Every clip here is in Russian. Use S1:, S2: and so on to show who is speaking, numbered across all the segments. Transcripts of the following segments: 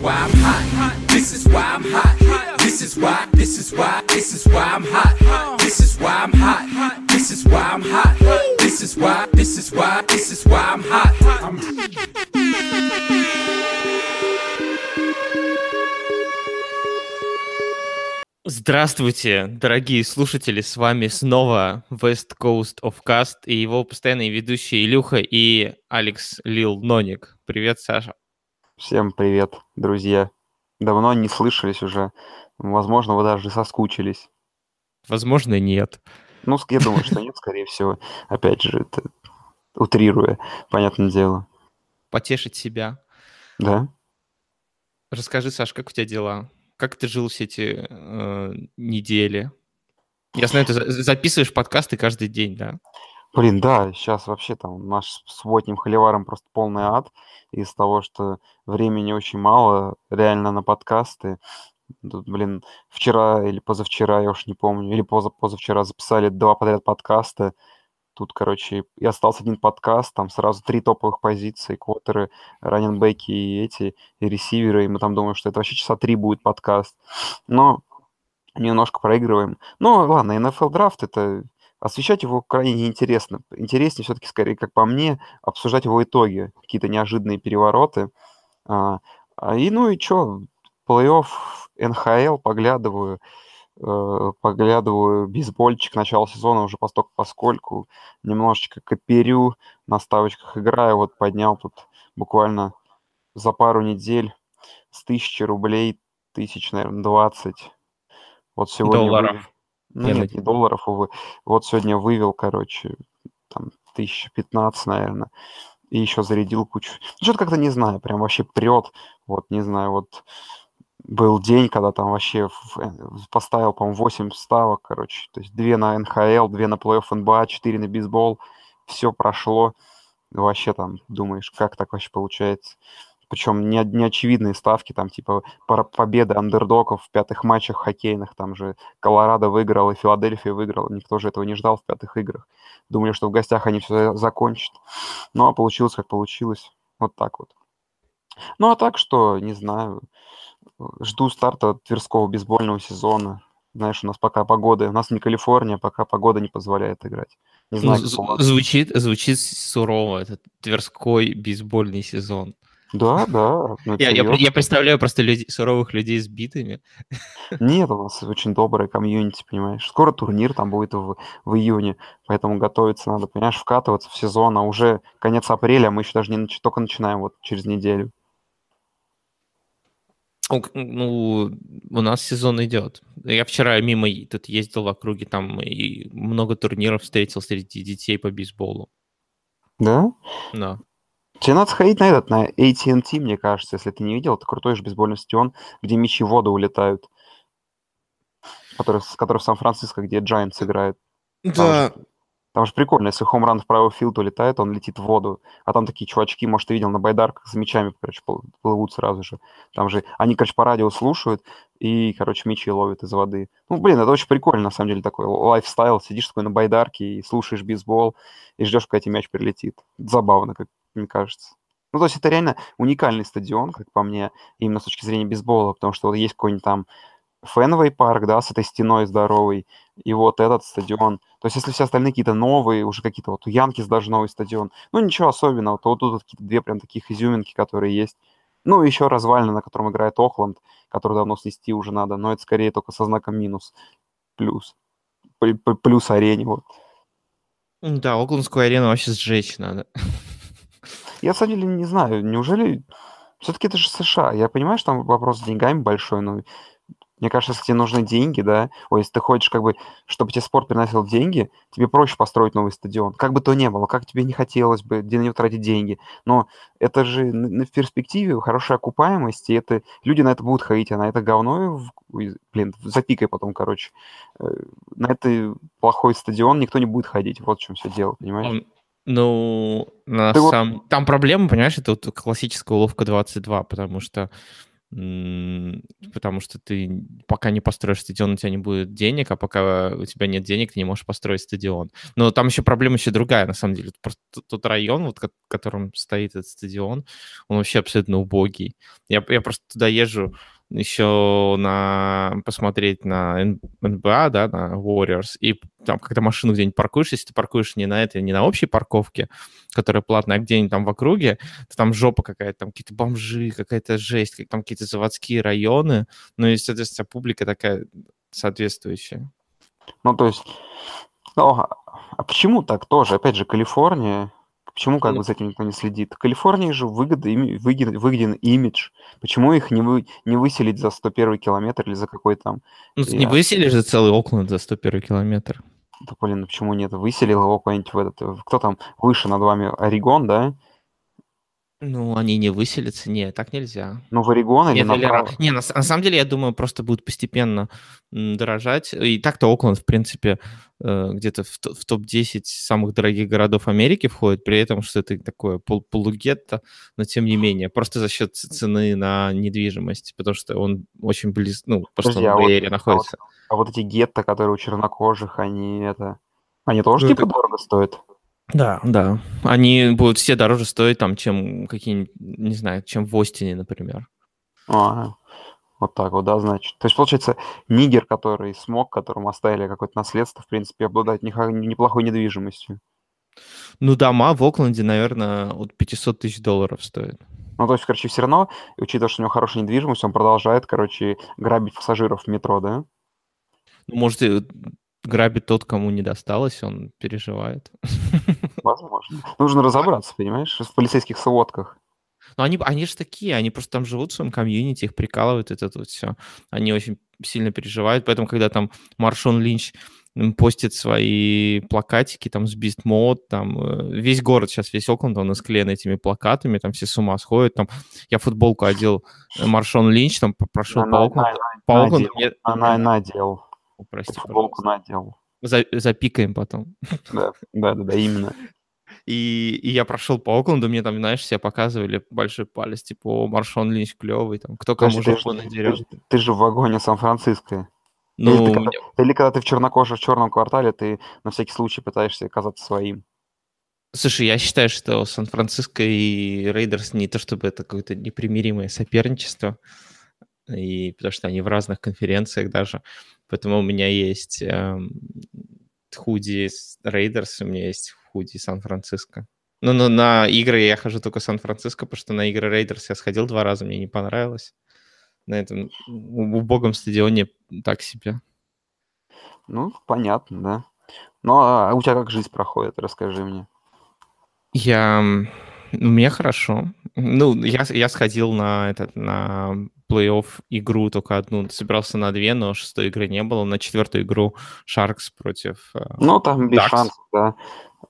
S1: why I'm hot. This is why I'm hot. This is why, this is why, this is why I'm hot. This is why I'm hot. This is why I'm hot. This is why, this is why, this is why I'm hot. I'm
S2: Здравствуйте, дорогие слушатели, с вами снова West Coast of Cast и его постоянные ведущие Илюха и Алекс Лил Ноник. Привет, Саша.
S3: Всем привет, друзья. Давно не слышались уже. Возможно, вы даже соскучились.
S2: Возможно, нет.
S3: Ну, я думаю, что нет, скорее всего. Опять же, это утрируя, понятное дело.
S2: Потешить себя.
S3: Да?
S2: Расскажи, Саш, как у тебя дела? Как ты жил все эти э, недели? Я знаю, ты за- записываешь подкасты каждый день, да?
S3: Блин, да, сейчас вообще там наш с субботним холиваром просто полный ад из того, что времени очень мало реально на подкасты. Тут, блин, вчера или позавчера, я уж не помню, или поза позавчера записали два подряд подкаста. Тут, короче, и остался один подкаст, там сразу три топовых позиции, квотеры, раненбеки и эти, и ресиверы, и мы там думаем, что это вообще часа три будет подкаст. Но немножко проигрываем. Ну, ладно, NFL драфт это освещать его крайне неинтересно. Интереснее все-таки, скорее, как по мне, обсуждать его итоги, какие-то неожиданные перевороты. А, а, и ну и что, плей-офф НХЛ поглядываю, э, поглядываю, бейсбольчик, начало сезона уже постольку поскольку, немножечко коперю, на ставочках играю, вот поднял тут буквально за пару недель с тысячи рублей, тысяч, наверное, 20. Вот сегодня
S2: Долларов.
S3: вывел- Ну нет, не долларов, увы. Вот сегодня вывел, короче, там, 1015, наверное, и еще зарядил кучу. Ну, что-то как-то не знаю, прям вообще прет. Вот, не знаю, вот был день, когда там вообще э, поставил, по-моему, 8 ставок, короче. То есть две на НХЛ, две на плей-офф НБА, 4 на бейсбол. Все прошло. Вообще там думаешь, как так вообще получается. Причем не, не очевидные ставки, там типа победы андердоков в пятых матчах хоккейных, там же Колорадо выиграл и Филадельфия выиграла. Никто же этого не ждал в пятых играх. Думали, что в гостях они все закончат. Ну, а получилось, как получилось. Вот так вот. Ну, а так что, не знаю, жду старта Тверского бейсбольного сезона. Знаешь, у нас пока погода, у нас не Калифорния, пока погода не позволяет играть. Не
S2: Ну,
S3: знаю,
S2: з-
S3: как у вас.
S2: звучит, звучит сурово, этот Тверской бейсбольный сезон.
S3: Да, да. ну,
S2: Я, я, я представляю просто людей, суровых людей с битами.
S3: Нет, у нас очень добрая комьюнити, понимаешь. Скоро турнир там будет в, в июне, поэтому готовиться надо, понимаешь, вкатываться в сезон, а уже конец апреля, мы еще даже не нач- только начинаем вот через неделю.
S2: Ну, у нас сезон идет. Я вчера мимо тут ездил в округе, там и много турниров встретил среди детей по бейсболу.
S3: Да?
S2: Да.
S3: Тебе надо сходить на этот, на AT&T, мне кажется, если ты не видел, это крутой же бейсбольный стадион, где мячи в воду улетают, который, который в Сан-Франциско, где Giants играет.
S2: Да.
S3: Там же прикольно, если home run в правый field улетает, он летит в воду. А там такие чувачки, может, ты видел на байдарках с мячами, короче, пл- плывут сразу же. Там же они, короче, по радио слушают и, короче, мячи ловят из воды. Ну, блин, это очень прикольно, на самом деле, такой лайфстайл. Сидишь такой на байдарке и слушаешь бейсбол, и ждешь, когда тебе мяч прилетит. Забавно, как мне кажется. Ну, то есть это реально уникальный стадион, как по мне, именно с точки зрения бейсбола, потому что вот есть какой-нибудь там Фенвей парк, да, с этой стеной здоровой, и вот этот стадион. То есть если все остальные какие-то новые, уже какие-то вот у Янкис даже новый стадион, ну ничего особенного, то вот тут вот какие-то две прям таких изюминки, которые есть. Ну, еще развалины, на котором играет Охланд, который давно снести уже надо, но это скорее только со знаком минус, плюс. Плюс арене, вот.
S2: Да, Оклендскую арену вообще сжечь надо.
S3: Я, деле, не знаю, неужели... Все-таки это же США. Я понимаю, что там вопрос с деньгами большой, но мне кажется, если тебе нужны деньги, да, ой, если ты хочешь, как бы, чтобы тебе спорт приносил деньги, тебе проще построить новый стадион. Как бы то ни было, как тебе не хотелось бы, на него тратить деньги. Но это же в перспективе хорошая окупаемость, и это люди на это будут ходить, а на это говно, блин, запикай потом, короче. Э, На это плохой стадион никто не будет ходить. Вот в чем все дело, понимаешь?
S2: Ну, на
S3: Ты вот-
S2: самом... там проблема, понимаешь, это вот классическая уловка 22, потому что потому что ты пока не построишь стадион, у тебя не будет денег, а пока у тебя нет денег, ты не можешь построить стадион. Но там еще проблема еще другая, на самом деле. Просто тот район, вот, в котором стоит этот стадион, он вообще абсолютно убогий. Я, я просто туда езжу еще на посмотреть на НБА, да, на Warriors, и там когда машину где-нибудь паркуешь, если ты паркуешь не на этой, не на общей парковке, которая платная, а где-нибудь там в округе, то там жопа какая-то, там какие-то бомжи, какая-то жесть, там какие-то заводские районы, ну и, соответственно, публика такая соответствующая.
S3: Ну, то есть, ну, а почему так тоже? Опять же, Калифорния, Почему как бы за этим никто не следит? Калифорнии же выгодный, выгоден, выгоден имидж. Почему их не, вы, не выселить за 101 километр или за какой там...
S2: Ну, не выселишь за целый Окленд за 101 километр.
S3: Да, блин, ну почему нет? Выселил его куда-нибудь в этот... Кто там выше над вами? Орегон, да?
S2: Ну, они не выселятся. Не, так нельзя.
S3: Ну, в Орегон или
S2: Нет, направо? Не, на, на самом деле, я думаю, просто будут постепенно дорожать. И так-то Окленд, в принципе, э, где-то в, в топ-10 самых дорогих городов Америки входит, при этом, что это такое пол полугетто, но тем не менее, просто за счет цены на недвижимость, потому что он очень близко, ну, потому что он
S3: а
S2: в
S3: вот,
S2: Эйре находится.
S3: А вот, а вот эти гетто, которые у чернокожих, они это... Они тоже ну, типа это... дорого стоят?
S2: Да, да. Они будут все дороже стоить, там, чем какие-нибудь, не знаю, чем в Остине, например.
S3: А, вот так вот, да, значит. То есть, получается, Нигер, который смог, которому оставили какое-то наследство, в принципе, обладает неплохой недвижимостью.
S2: Ну, дома в Окленде, наверное, от 500 тысяч долларов стоят.
S3: Ну, то есть, короче, все равно, учитывая, что у него хорошая недвижимость, он продолжает, короче, грабить пассажиров в метро, да?
S2: Ну, может, грабит тот, кому не досталось, он переживает.
S3: Возможно. Нужно разобраться, понимаешь, в полицейских сводках.
S2: Ну, они, они же такие, они просто там живут в своем комьюнити, их прикалывают, это вот все. Они очень сильно переживают, поэтому, когда там Маршон Линч постит свои плакатики там с Beast Mode, там э, весь город сейчас, весь Окленд, он исклеен этими плакатами, там все с ума сходят, там я футболку одел э, Маршон Линч, там прошел по Окленду, по Окленду.
S3: Она надел. Прости, футболку надел.
S2: За, запикаем потом.
S3: Да, да, да, да, именно.
S2: И, и я прошел по Окленду, мне там, знаешь, все показывали большой палец, типа, о, Маршон Линч клевый, там, кто кому
S3: Подожди, жопу надерет. Ты, ты же в вагоне Сан-Франциско. Ну, или, ты, когда, или когда ты в чернокоже в черном квартале, ты на всякий случай пытаешься казаться своим.
S2: Слушай, я считаю, что Сан-Франциско и Рейдерс не то чтобы это какое-то непримиримое соперничество, и потому что они в разных конференциях даже. Поэтому у меня есть эм, худи Рейдерс, у меня есть худи Сан-Франциско. Ну, но на игры я хожу только Сан-Франциско, потому что на игры Рейдерс я сходил два раза, мне не понравилось. На этом убогом стадионе так себе.
S3: Ну, понятно, да. Ну, а у тебя как жизнь проходит, расскажи мне.
S2: Я... Меня хорошо. Ну, я, я сходил на этот, на плей-офф игру только одну. Собирался на две, но шестой игры не было. На четвертую игру Шаркс против
S3: э, Ну, там без Ducks. шансов, да.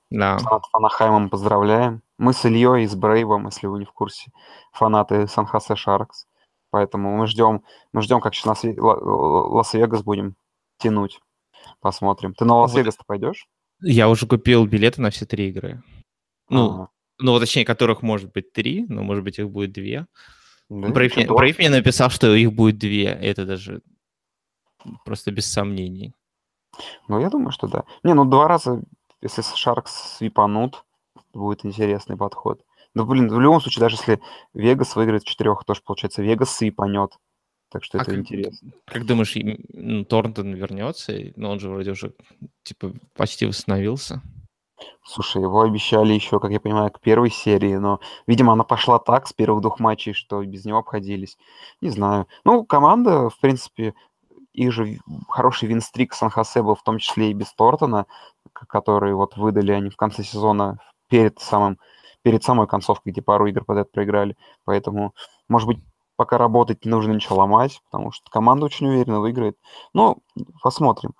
S2: Да.
S3: Фанат Фанахаймом поздравляем. Мы с Ильей и с Брейвом, если вы не в курсе, фанаты Сан-Хосе Шаркс. Поэтому мы ждем, мы ждем, как сейчас Лас-Вегас будем тянуть. Посмотрим. Ты на Лас-Вегас-то пойдешь?
S2: Я уже купил билеты на все три игры. Ну, а -а -а. ну, точнее, которых может быть три, но может быть их будет две. Да, Брейв, мне, Брейв мне написал, что их будет две. Это даже просто без сомнений.
S3: Ну, я думаю, что да. Не, ну два раза, если Шаркс свипанут, будет интересный подход. Ну, блин, в любом случае, даже если Вегас выиграет четырех, тоже, получается, Вегас свипанет. Так что а это как, интересно.
S2: Как думаешь, ну, Торнтон вернется? Но он же вроде уже, типа, почти восстановился.
S3: Слушай, его обещали еще, как я понимаю, к первой серии, но, видимо, она пошла так с первых двух матчей, что без него обходились. Не знаю. Ну, команда, в принципе, их же хороший винстрик Сан-Хосе был в том числе и без Тортона, который вот выдали они в конце сезона перед самым перед самой концовкой, где пару игр подряд проиграли. Поэтому, может быть, пока работать не нужно ничего ломать, потому что команда очень уверенно выиграет. Ну, посмотрим.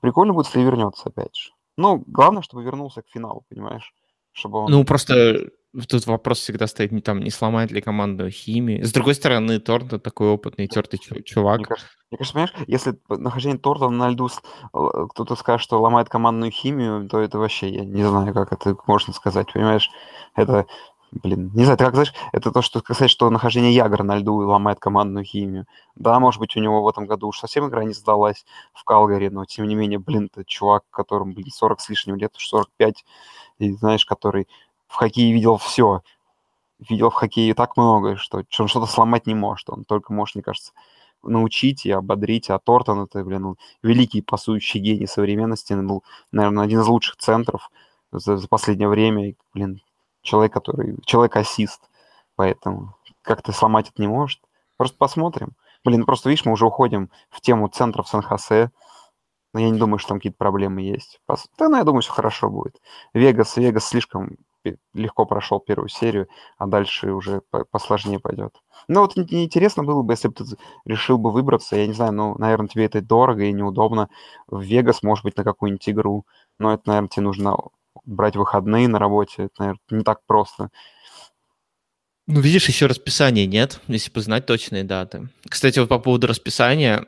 S3: Прикольно будет, если вернется опять же. Ну, главное, чтобы вернулся к финалу, понимаешь? Чтобы он...
S2: Ну, просто тут вопрос всегда стоит, не, там, не сломает ли команду химии. С другой стороны, Торнтон такой опытный, тертый чувак.
S3: Мне кажется, мне кажется, понимаешь, если нахождение Тортона на льду кто-то скажет, что ломает командную химию, то это вообще, я не знаю, как это можно сказать, понимаешь? Это Блин, не знаю, ты как знаешь, это то, что сказать, что нахождение Ягра на льду ломает командную химию. Да, может быть, у него в этом году уж совсем игра не сдалась в Калгари, но тем не менее, блин, ты чувак, которому, блин, 40 с лишним лет, 45, и знаешь, который в хоккее видел все, видел в хоккее так много, что, что он что-то сломать не может. Он только может, мне кажется, научить и ободрить. А Тортон это, блин, великий пасующий гений современности. Он был, наверное, один из лучших центров за, за последнее время. Блин, человек, который... Человек-ассист. Поэтому как-то сломать это не может. Просто посмотрим. Блин, просто видишь, мы уже уходим в тему центров Сан-Хосе. Но я не думаю, что там какие-то проблемы есть. Да, ну, я думаю, все хорошо будет. Вегас, Вегас слишком легко прошел первую серию, а дальше уже посложнее пойдет. Ну вот интересно было бы, если бы ты решил бы выбраться, я не знаю, ну, наверное, тебе это дорого и неудобно, в Вегас, может быть, на какую-нибудь игру, но это, наверное, тебе нужно брать выходные на работе, это, наверное, не так просто.
S2: Ну, видишь, еще расписания нет, если бы знать точные даты. Кстати, вот по поводу расписания,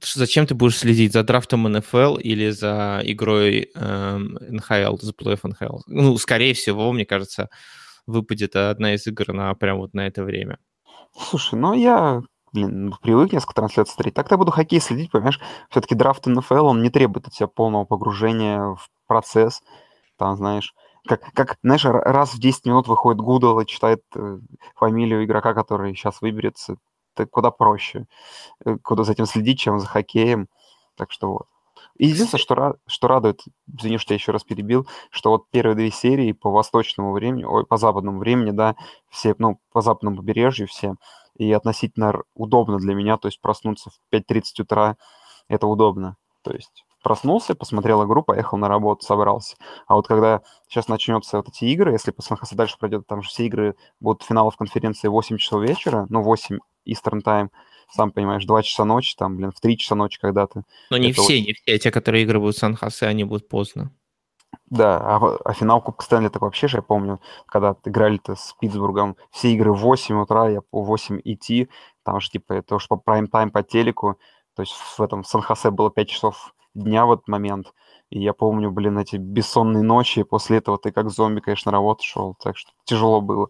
S2: зачем ты будешь следить за драфтом НФЛ или за игрой э, НХЛ, за плей НХЛ? Ну, скорее всего, мне кажется, выпадет одна из игр на прям вот на это время.
S3: Слушай, ну я, блин, привык несколько трансляций смотреть. Так-то буду хоккей следить, понимаешь? Все-таки драфт НФЛ, он не требует от тебя полного погружения в процесс. Там, знаешь, как, как, знаешь, раз в 10 минут выходит Гудл и читает э, фамилию игрока, который сейчас выберется это куда проще, э, куда за этим следить, чем за хоккеем. Так что вот. Единственное, что, что радует, извини, что я еще раз перебил, что вот первые две серии по восточному времени, ой, по западному времени, да, все, ну, по западному побережью все, и относительно удобно для меня, то есть проснуться в 5.30 утра, это удобно. То есть проснулся, посмотрел игру, поехал на работу, собрался. А вот когда сейчас начнется вот эти игры, если посмотрится дальше пройдет, там же все игры будут финалов конференции 8 часов вечера, ну, 8 Eastern Time, сам понимаешь, 2 часа ночи, там, блин, в 3 часа ночи когда-то.
S2: Но не все, вот... не все. Те, которые игры будут в Сан-Хосе, они будут поздно.
S3: Да, а, а финал Кубка Стэнли так вообще же, я помню, когда играли-то с Питтсбургом, все игры в 8 утра, я по 8 идти, там же типа это уж по прайм-тайм по телеку, то есть в этом Сан-Хосе было 5 часов дня в этот момент, и я помню, блин, эти бессонные ночи, и после этого ты как зомби, конечно, на работу шел, так что тяжело было.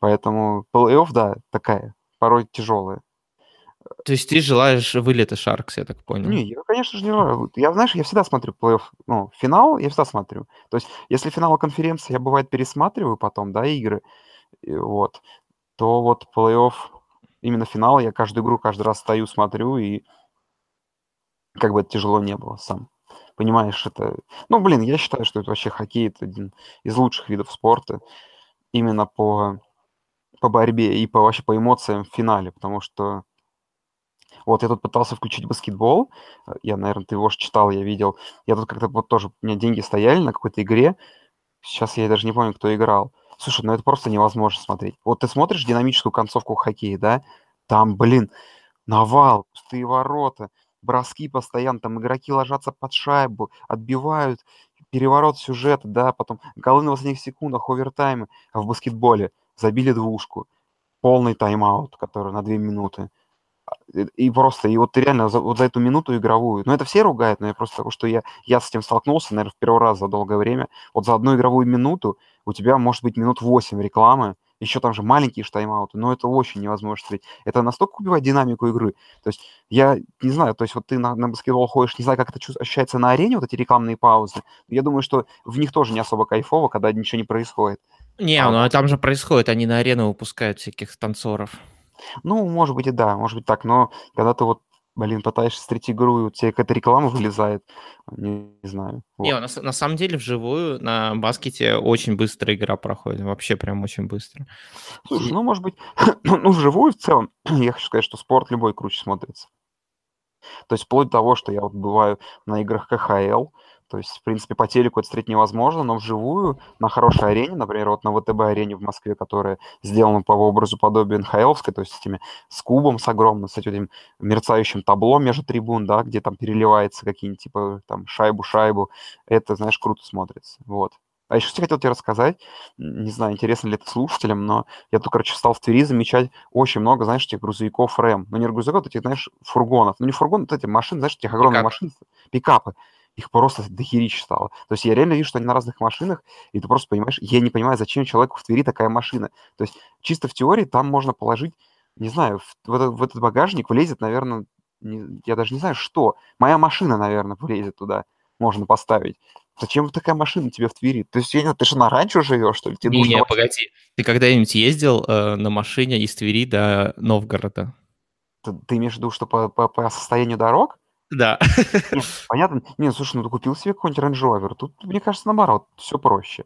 S3: Поэтому плей-офф, да, такая, порой тяжелая.
S2: То есть ты желаешь вылета Шаркс, я так понял?
S3: Не, я, конечно же, не желаю. Я, знаешь, я всегда смотрю плей-офф, ну, финал я всегда смотрю. То есть, если финал конференции я, бывает, пересматриваю потом, да, игры, вот, то вот плей-офф, именно финал, я каждую игру каждый раз стою, смотрю, и как бы это тяжело не было сам. Понимаешь, это... Ну, блин, я считаю, что это вообще хоккей, это один из лучших видов спорта. Именно по, по борьбе и по, вообще по эмоциям в финале, потому что вот я тут пытался включить баскетбол, я, наверное, ты его же читал, я видел. Я тут как-то вот тоже, у меня деньги стояли на какой-то игре, сейчас я даже не помню, кто играл. Слушай, ну это просто невозможно смотреть. Вот ты смотришь динамическую концовку хоккея, да? Там, блин, навал, пустые ворота, броски постоянно, там игроки ложатся под шайбу, отбивают, переворот сюжета, да, потом голы на последних секундах, овертаймы. А в баскетболе забили двушку, полный тайм-аут, который на две минуты. А, и просто, и вот ты реально за, вот за эту минуту игровую, ну это все ругают, но я просто потому что я, я с этим столкнулся, наверное, в первый раз за долгое время. Вот за одну игровую минуту у тебя может быть минут 8 рекламы, еще там же маленькие тайм-ауты, но это очень невозможно смотреть. Это настолько убивает динамику игры. То есть я не знаю, то есть вот ты на, на баскетбол ходишь, не знаю, как это ощущается на арене, вот эти рекламные паузы. Я думаю, что в них тоже не особо кайфово, когда ничего не происходит.
S2: Не, а, ну а там же происходит, они на арену выпускают всяких танцоров.
S3: Ну, может быть и да, может быть так, но когда ты вот блин, пытаешься встретить игру, и у тебя какая-то реклама вылезает, не, не знаю.
S2: Вот. Не, на, на самом деле вживую на баскете очень быстро игра проходит, вообще прям очень быстро.
S3: Слушай, и... ну, может быть, ну, вживую в целом, я хочу сказать, что спорт любой круче смотрится. То есть вплоть до того, что я вот бываю на играх КХЛ, то есть, в принципе, по телеку это встретить невозможно, но вживую на хорошей арене, например, вот на ВТБ-арене в Москве, которая сделана по образу подобию НХЛовской, то есть с этими, с кубом, с огромным, с этим мерцающим табло между трибун, да, где там переливается какие-нибудь, типа, там, шайбу-шайбу, это, знаешь, круто смотрится, вот. А еще что хотел тебе рассказать, не знаю, интересно ли это слушателям, но я тут, короче, стал в Твери замечать очень много, знаешь, этих грузовиков РЭМ. Ну, не грузовиков, этих, знаешь, фургонов. Ну, не фургонов, вот эти машины, знаешь, этих огромных машин, пикапы их просто дохерища стало. То есть я реально вижу, что они на разных машинах, и ты просто понимаешь, я не понимаю, зачем человеку в Твери такая машина. То есть чисто в теории там можно положить, не знаю, в, в, этот, в этот багажник влезет, наверное, не, я даже не знаю, что. Моя машина, наверное, влезет туда, можно поставить. Зачем такая машина тебе в Твери? То есть, я, ты что, на ранчо живешь, что ли? Тебе
S2: не, не, погоди. Ты когда-нибудь ездил э, на машине из Твери до Новгорода?
S3: Ты, ты имеешь в виду, что по, по, по состоянию дорог?
S2: Да.
S3: Нет, понятно. Нет, слушай, ну ты купил себе какой-нибудь Range Rover. Тут, мне кажется, наоборот, все проще.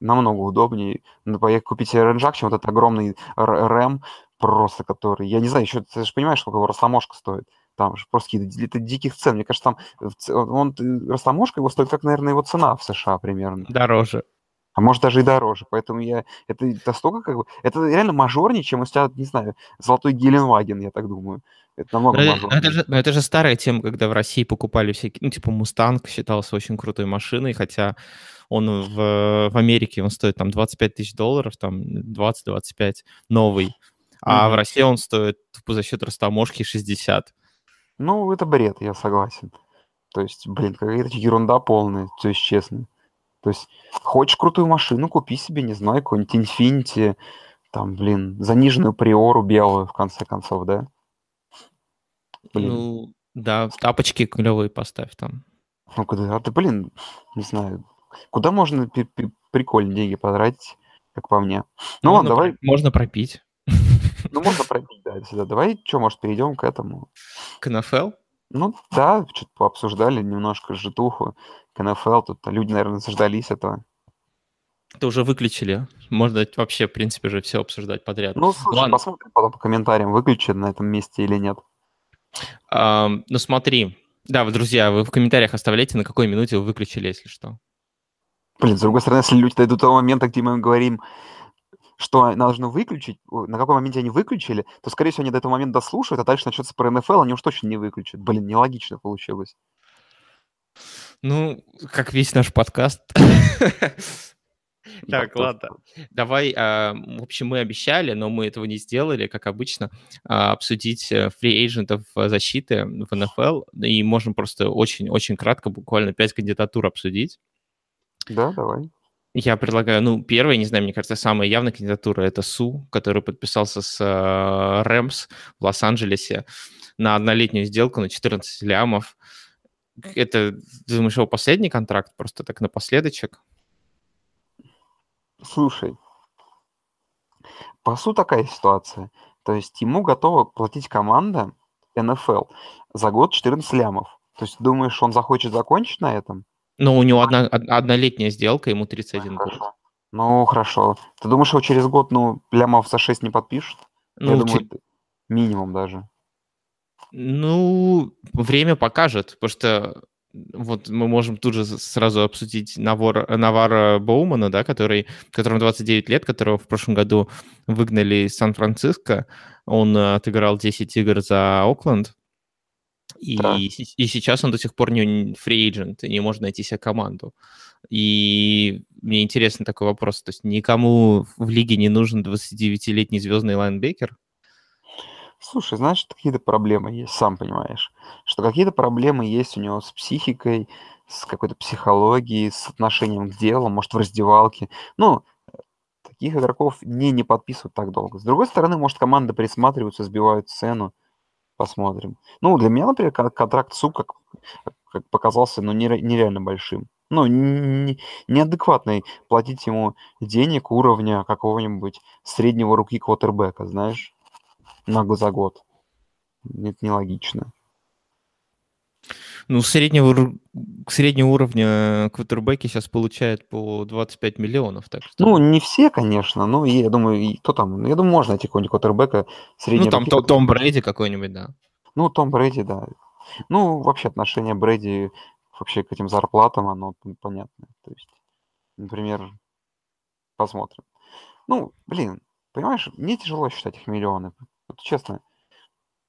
S3: Намного удобнее. Ну, поехать купить себе Range чем вот этот огромный рэм, просто который... Я не знаю, еще ты же понимаешь, сколько его растаможка стоит. Там же просто какие-то диких цен. Мне кажется, там он, растаможка его стоит, как, наверное, его цена в США примерно.
S2: Дороже.
S3: А может даже и дороже. Поэтому я... Это настолько как бы... Это реально мажорнее, чем у тебя, не знаю, золотой Геленваген, я так думаю. Это намного
S2: но это, это, же, но это же старая тема, когда в России покупали всякие... Ну, типа Мустанг считался очень крутой машиной, хотя он в, в Америке, он стоит там 25 тысяч долларов, там 20-25, новый. А mm-hmm. в России он стоит за счет растаможки 60.
S3: Ну, это бред, я согласен. То есть, блин, какая-то ерунда полная, то есть честно. То есть, хочешь крутую машину, купи себе, не знаю, какой-нибудь Infiniti, там, блин, заниженную приору белую, в конце концов, да?
S2: Блин. Ну, да, тапочки клевые поставь там.
S3: Ну, куда? А ты, блин, не знаю, куда можно прикольные деньги потратить, как по мне? Ну,
S2: можно
S3: ладно, давай...
S2: Можно пропить.
S3: Ну, можно пропить, да, всегда. Давай, что, может, перейдем к этому?
S2: К НФЛ?
S3: Ну, да, что-то пообсуждали немножко житуху к НФЛ. Тут люди, наверное, заждались этого.
S2: Это уже выключили. Можно вообще, в принципе, же все обсуждать подряд.
S3: Ну, слушай, Ладно. посмотрим потом по комментариям, выключат на этом месте или нет.
S2: А, ну, смотри. Да, вы, друзья, вы в комментариях оставляйте, на какой минуте вы выключили, если что.
S3: Блин, с другой стороны, если люди дойдут до того момента, где мы говорим, что должны выключить, на каком моменте они выключили, то, скорее всего, они до этого момента дослушают, а дальше начнется про НФЛ, они уж точно не выключат. Блин, нелогично получилось.
S2: Ну, как весь наш подкаст. Так, ладно. Давай, а, в общем, мы обещали, но мы этого не сделали, как обычно, а, обсудить фри-эйджентов э, защиты в НФЛ, и можем просто очень-очень кратко, буквально пять кандидатур обсудить.
S3: Да, давай.
S2: Я предлагаю, ну, первая, не знаю, мне кажется, самая явная кандидатура — это Су, который подписался с э, Рэмс в Лос-Анджелесе на однолетнюю сделку на 14 лямов. Это, думаешь, его последний контракт, просто так напоследочек?
S3: Слушай, по сути такая ситуация. То есть ему готова платить команда НФЛ за год 14 лямов. То есть думаешь, он захочет закончить на этом?
S2: Ну, у него одна, однолетняя сделка, ему 31
S3: хорошо. год. Ну, хорошо. Ты думаешь, его через год, ну, лямов за 6 не подпишут? Ну, Я думаю, минимум даже.
S2: Ну, время покажет, потому что вот мы можем тут же сразу обсудить Навор, Навара Боумана, да, который, которому 29 лет, которого в прошлом году выгнали из Сан-Франциско. Он э, отыграл 10 игр за Окленд. И, да. и сейчас он до сих пор не фри agent и не может найти себе команду. И мне интересен такой вопрос. То есть никому в лиге не нужен 29-летний звездный лайнбекер?
S3: Слушай, знаешь, какие-то проблемы есть, сам понимаешь, что какие-то проблемы есть у него с психикой, с какой-то психологией, с отношением к делу, может, в раздевалке. Ну, таких игроков не, не подписывают так долго. С другой стороны, может, команды присматриваются, сбивают цену. Посмотрим. Ну, для меня, например, контракт СУ как, как показался ну, нереально большим. Ну, не, неадекватный платить ему денег уровня какого-нибудь среднего руки квотербека, знаешь на за год. Это нелогично.
S2: Ну, среднего, среднего уровня квотербеки сейчас получают по 25 миллионов. Так
S3: что... Ну, не все, конечно, но я думаю, кто там, я думаю, можно найти какого-нибудь квотербека
S2: среднего. Ну, там руки, Том Брэди какой-нибудь, да.
S3: Ну, Том Брэди, да. Ну, вообще отношение Брэди вообще к этим зарплатам, оно понятно. То есть, например, посмотрим. Ну, блин, понимаешь, мне тяжело считать их миллионы. Вот честно.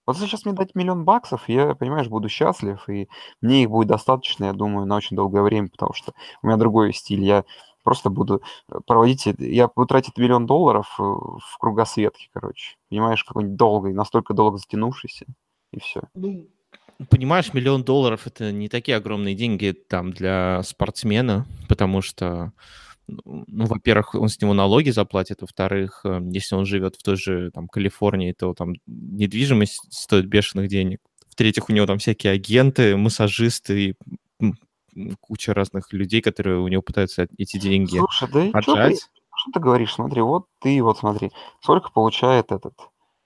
S3: Вот сейчас мне дать миллион баксов, я, понимаешь, буду счастлив, и мне их будет достаточно, я думаю, на очень долгое время, потому что у меня другой стиль. Я просто буду э, проводить, я буду тратить миллион долларов э, в кругосветке, короче. Понимаешь, какой-нибудь долгий, настолько долго затянувшийся, и все.
S2: Ну, понимаешь, миллион долларов это не такие огромные деньги там для спортсмена, потому что, ну, ну, во-первых, он с него налоги заплатит, во-вторых, э, если он живет в той же там Калифорнии, то там недвижимость стоит бешеных денег. В-третьих, у него там всякие агенты, массажисты и куча разных людей, которые у него пытаются эти деньги
S3: Слушай, да и что ты,
S2: отжать.
S3: что ты говоришь? Смотри, вот ты, вот смотри, сколько получает этот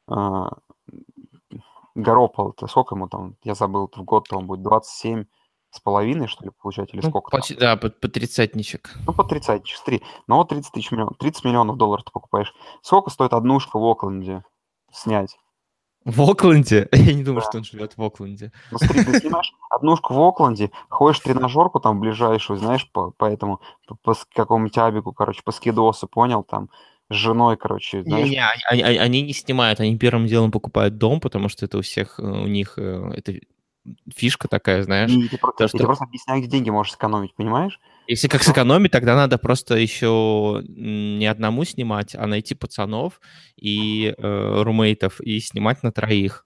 S3: а, Гаропол-то, сколько ему там, я забыл, в год-то он будет 27 с половиной, что ли, получать, или
S2: Ну,
S3: сколько там?
S2: почти, да, по, по тридцатничек.
S3: Ну, по 30, смотри, ну вот 30 тысяч миллионов, 30 миллионов долларов ты покупаешь. Сколько стоит однушка в Окленде снять?
S2: В Окленде? Я не думаю,
S3: Да.
S2: что он живет в Окленде.
S3: Ну, смотри, ты снимаешь однушку в Окленде, ходишь в тренажерку там ближайшую, знаешь, по, по этому, по, по какому-нибудь абику, короче, по скидосу, понял, там, с женой, короче, знаешь,
S2: Не-не, они, они- они не снимают, они первым делом покупают дом, потому что это у всех, э, у них э, это фишка такая, знаешь.
S3: и ты, про-
S2: То,
S3: я
S2: что
S3: просто объясняю, где деньги можешь сэкономить, понимаешь?
S2: если как сэкономить, тогда надо просто еще не одному снимать, а найти пацанов и э, румейтов и снимать на троих.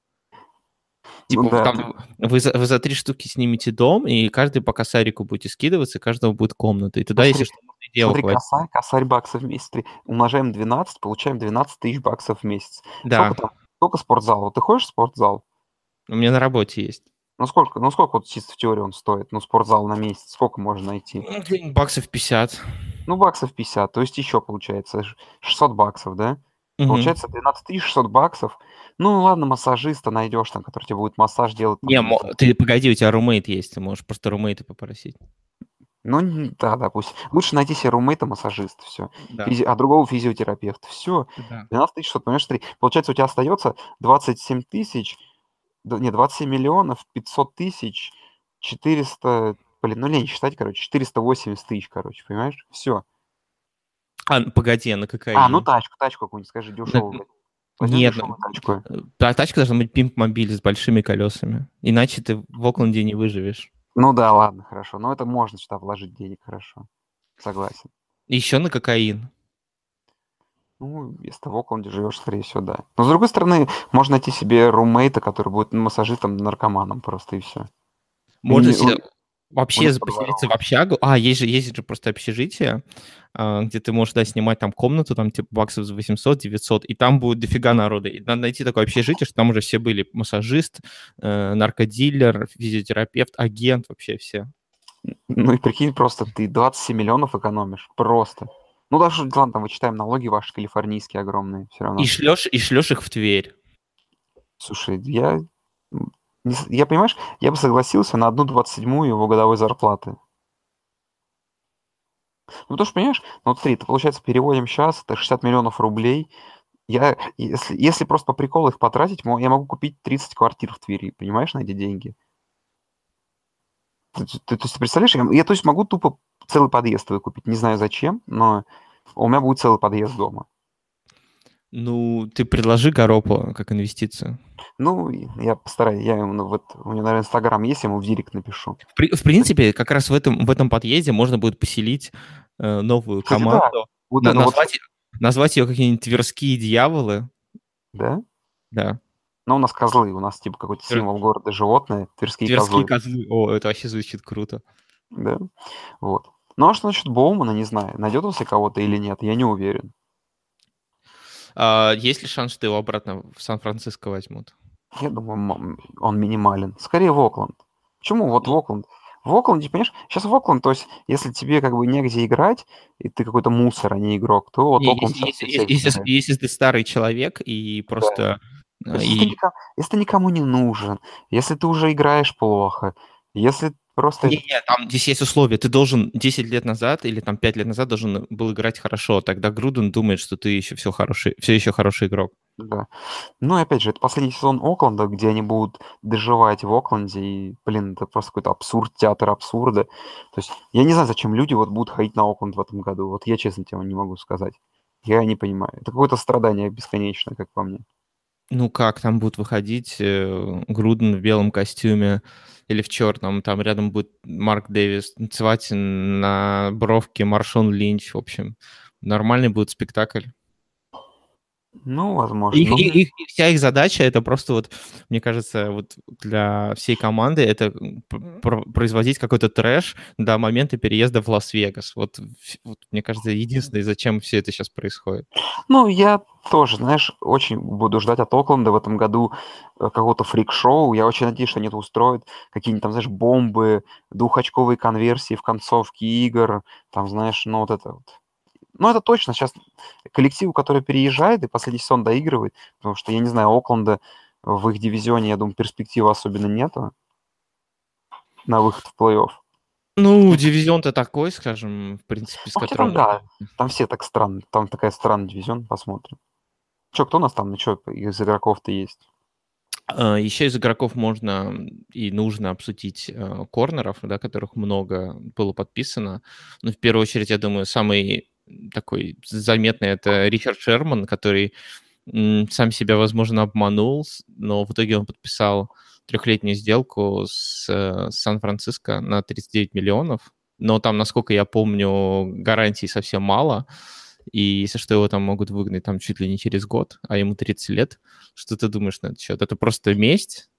S2: Типа
S3: Ну да,
S2: там вы за, вы за три штуки снимете дом, и каждый по косарику будете скидываться, и каждого будет комната. И туда,
S3: Ну,
S2: если что, можно и дело
S3: Смотри, косарь, косарь баксов в месяц. Умножаем 12, получаем 12 тысяч баксов в месяц.
S2: Да,
S3: Сколько там? Сколько спортзал? Вот ты ходишь в спортзал?
S2: у меня на работе есть.
S3: Ну сколько, ну сколько вот чисто в теории он стоит? Ну ну на месяц, сколько можно найти?
S2: Ну, баксов 50.
S3: Ну баксов 50, то есть еще получается ш- 600 баксов, да?
S2: Мгм.
S3: Получается 12 600 баксов. Ну ладно, массажиста найдешь там, который тебе будет массаж делать. там,
S2: Не,
S3: знаю.
S2: ты погоди, у тебя румейт есть, ты можешь просто румейта попросить.
S3: Ну да, допустим. Лучше найти себе румейта массажиста, все.
S2: Да.
S3: а другого физиотерапевта. Все.
S2: да.
S3: 12 тысяч, понимаешь, смотри, получается, у тебя остается 27 тысяч, не, 27 миллионов 500 тысяч 400, блин, ну лень считать, короче, 480 тысяч, короче, понимаешь? Все.
S2: А, ну, погоди, а на кокаин?
S3: А, ну тачку, тачку какую-нибудь, скажи, дешевую. Возьми
S2: Нет,
S3: дешевую тачку.
S2: Э, Та тачка должна быть пимп-мобиль с большими колесами. Иначе ты в Окленде не выживешь.
S3: Ну да, ладно, хорошо. Но это можно сюда вложить денег, хорошо. Согласен.
S2: Еще на кокаин.
S3: Ну, если ты в Окленде живешь, скорее всего, да. Но с другой стороны, можно найти себе румейта, который будет массажистом, наркоманом просто, и все.
S2: Можно себе вообще поселиться в общагу. А, есть же, есть же просто общежитие, а, где ты можешь да, снимать там комнату, там типа баксов за 800-900, и там будет дофига народа. И надо найти такое общежитие, что там уже все были. Массажист, э, наркодилер, физиотерапевт, агент, вообще все.
S3: Ну и прикинь, просто ты 27 миллионов экономишь. Просто. Ну даже, ладно, там вычитаем налоги ваши калифорнийские огромные. Все равно.
S2: И шлешь, и шлешь их в Тверь.
S3: Слушай, я... я, понимаешь, я бы согласился на одну двадцать седьмую его годовой зарплаты. Ну, потому что, понимаешь, ну, вот смотри, это, получается, переводим сейчас, это 60 миллионов рублей. Я, если, если просто по приколу их потратить, я могу купить 30 квартир в Твери, понимаешь, на эти деньги. Ты, ты- есть, ты представляешь, я, я, то есть могу тупо целый подъезд выкупить, не знаю зачем, но у меня будет целый подъезд дома.
S2: Ну, ты предложи Гаропу как инвестицию.
S3: Ну, я постараюсь, я ему, ну, вот, у него, наверное, Инстаграм есть, я ему в директ напишу.
S2: В, при- в принципе, как раз в этом, в этом подъезде можно будет поселить э, новую
S3: Кстати, да.
S2: команду,
S3: Вот
S2: на-
S3: это вот,
S2: назвать, назвать ее какие-нибудь тверские дьяволы.
S3: да?
S2: Да.
S3: Ну, у нас козлы, у нас типа какой-то
S2: Твер-
S3: символ города животное, тверские,
S2: Тверские
S3: козлы.
S2: козлы. О, это вообще звучит круто.
S3: Да, вот. Ну, а что насчет Боумана, не знаю, найдет он себе кого-то или нет, я не уверен.
S2: А, есть ли шанс, что его обратно в Сан-Франциско возьмут?
S3: Я думаю, он минимален. Скорее в Окленд. Почему вот в Окленд? В Окленде, понимаешь, сейчас в Окленд, то есть, если тебе как бы негде играть, и ты какой-то мусор, а не игрок, то вот Окленд
S2: если, если- если- если ты старый человек и просто...
S3: То
S2: э,
S3: есть, если, ты
S2: и-
S3: никому, если ты никому не нужен, если ты уже играешь плохо, если просто...
S2: Не, не, там здесь есть условия. Ты должен 10 лет назад или там 5 лет назад должен был играть хорошо. Тогда Груден думает, что ты еще все хороший, все еще хороший игрок.
S3: Да. Ну и опять же, это последний сезон Окленда, где они будут доживать в Окленде, и, блин, это просто какой-то абсурд, театр абсурда. То есть я не знаю, зачем люди вот будут ходить на Окленд в этом году. Вот я честно тебе не могу сказать. Я не понимаю. Это какое-то страдание бесконечное, как по мне.
S2: Ну как, там будут выходить э, Груден в белом костюме или в черном, там рядом будет Марк Дэвис, танцевать на бровке Маршон Линч, в общем. Нормальный будет спектакль.
S3: Ну, возможно.
S2: Их,
S3: Ну,
S2: их- их- вся их задача это просто вот, мне кажется, вот для всей команды это производить какой-то трэш до момента переезда в Лас-Вегас. Вот, вот, мне кажется, единственное, зачем все это сейчас происходит.
S3: Ну, я тоже, знаешь, очень буду ждать от Окленда в этом году э, какого-то фрик-шоу. Я очень надеюсь, что они это устроят. Какие-нибудь там, знаешь, бомбы, двухочковые конверсии в концовке игр. Там, знаешь, ну вот это вот. Ну, это точно сейчас коллективу, который переезжает и последний сезон доигрывает, потому что, я не знаю, Окленда в их дивизионе, я думаю, перспективы особенно нету на выход в плей-офф.
S2: Ну, дивизион-то такой, скажем, в принципе, с
S3: Ну,
S2: которым...
S3: там, да, там все так странно, там такая странная дивизион, посмотрим. Че, кто у нас там, ну что, из игроков-то есть?
S2: А, Еще из игроков можно и нужно обсудить э, корнеров, да, которых много было подписано. Ну, в первую очередь, я думаю, самый такой заметный это Ричард Шерман, который сам себя, возможно, обманул, но в итоге он подписал трехлетнюю сделку с э, Сан-Франциско на 39 миллионов. Но там, насколько я помню, гарантий совсем мало. И если что, его там могут выгнать там чуть ли не через год, а ему 30 лет. Что ты думаешь на этот счет? Это просто месть?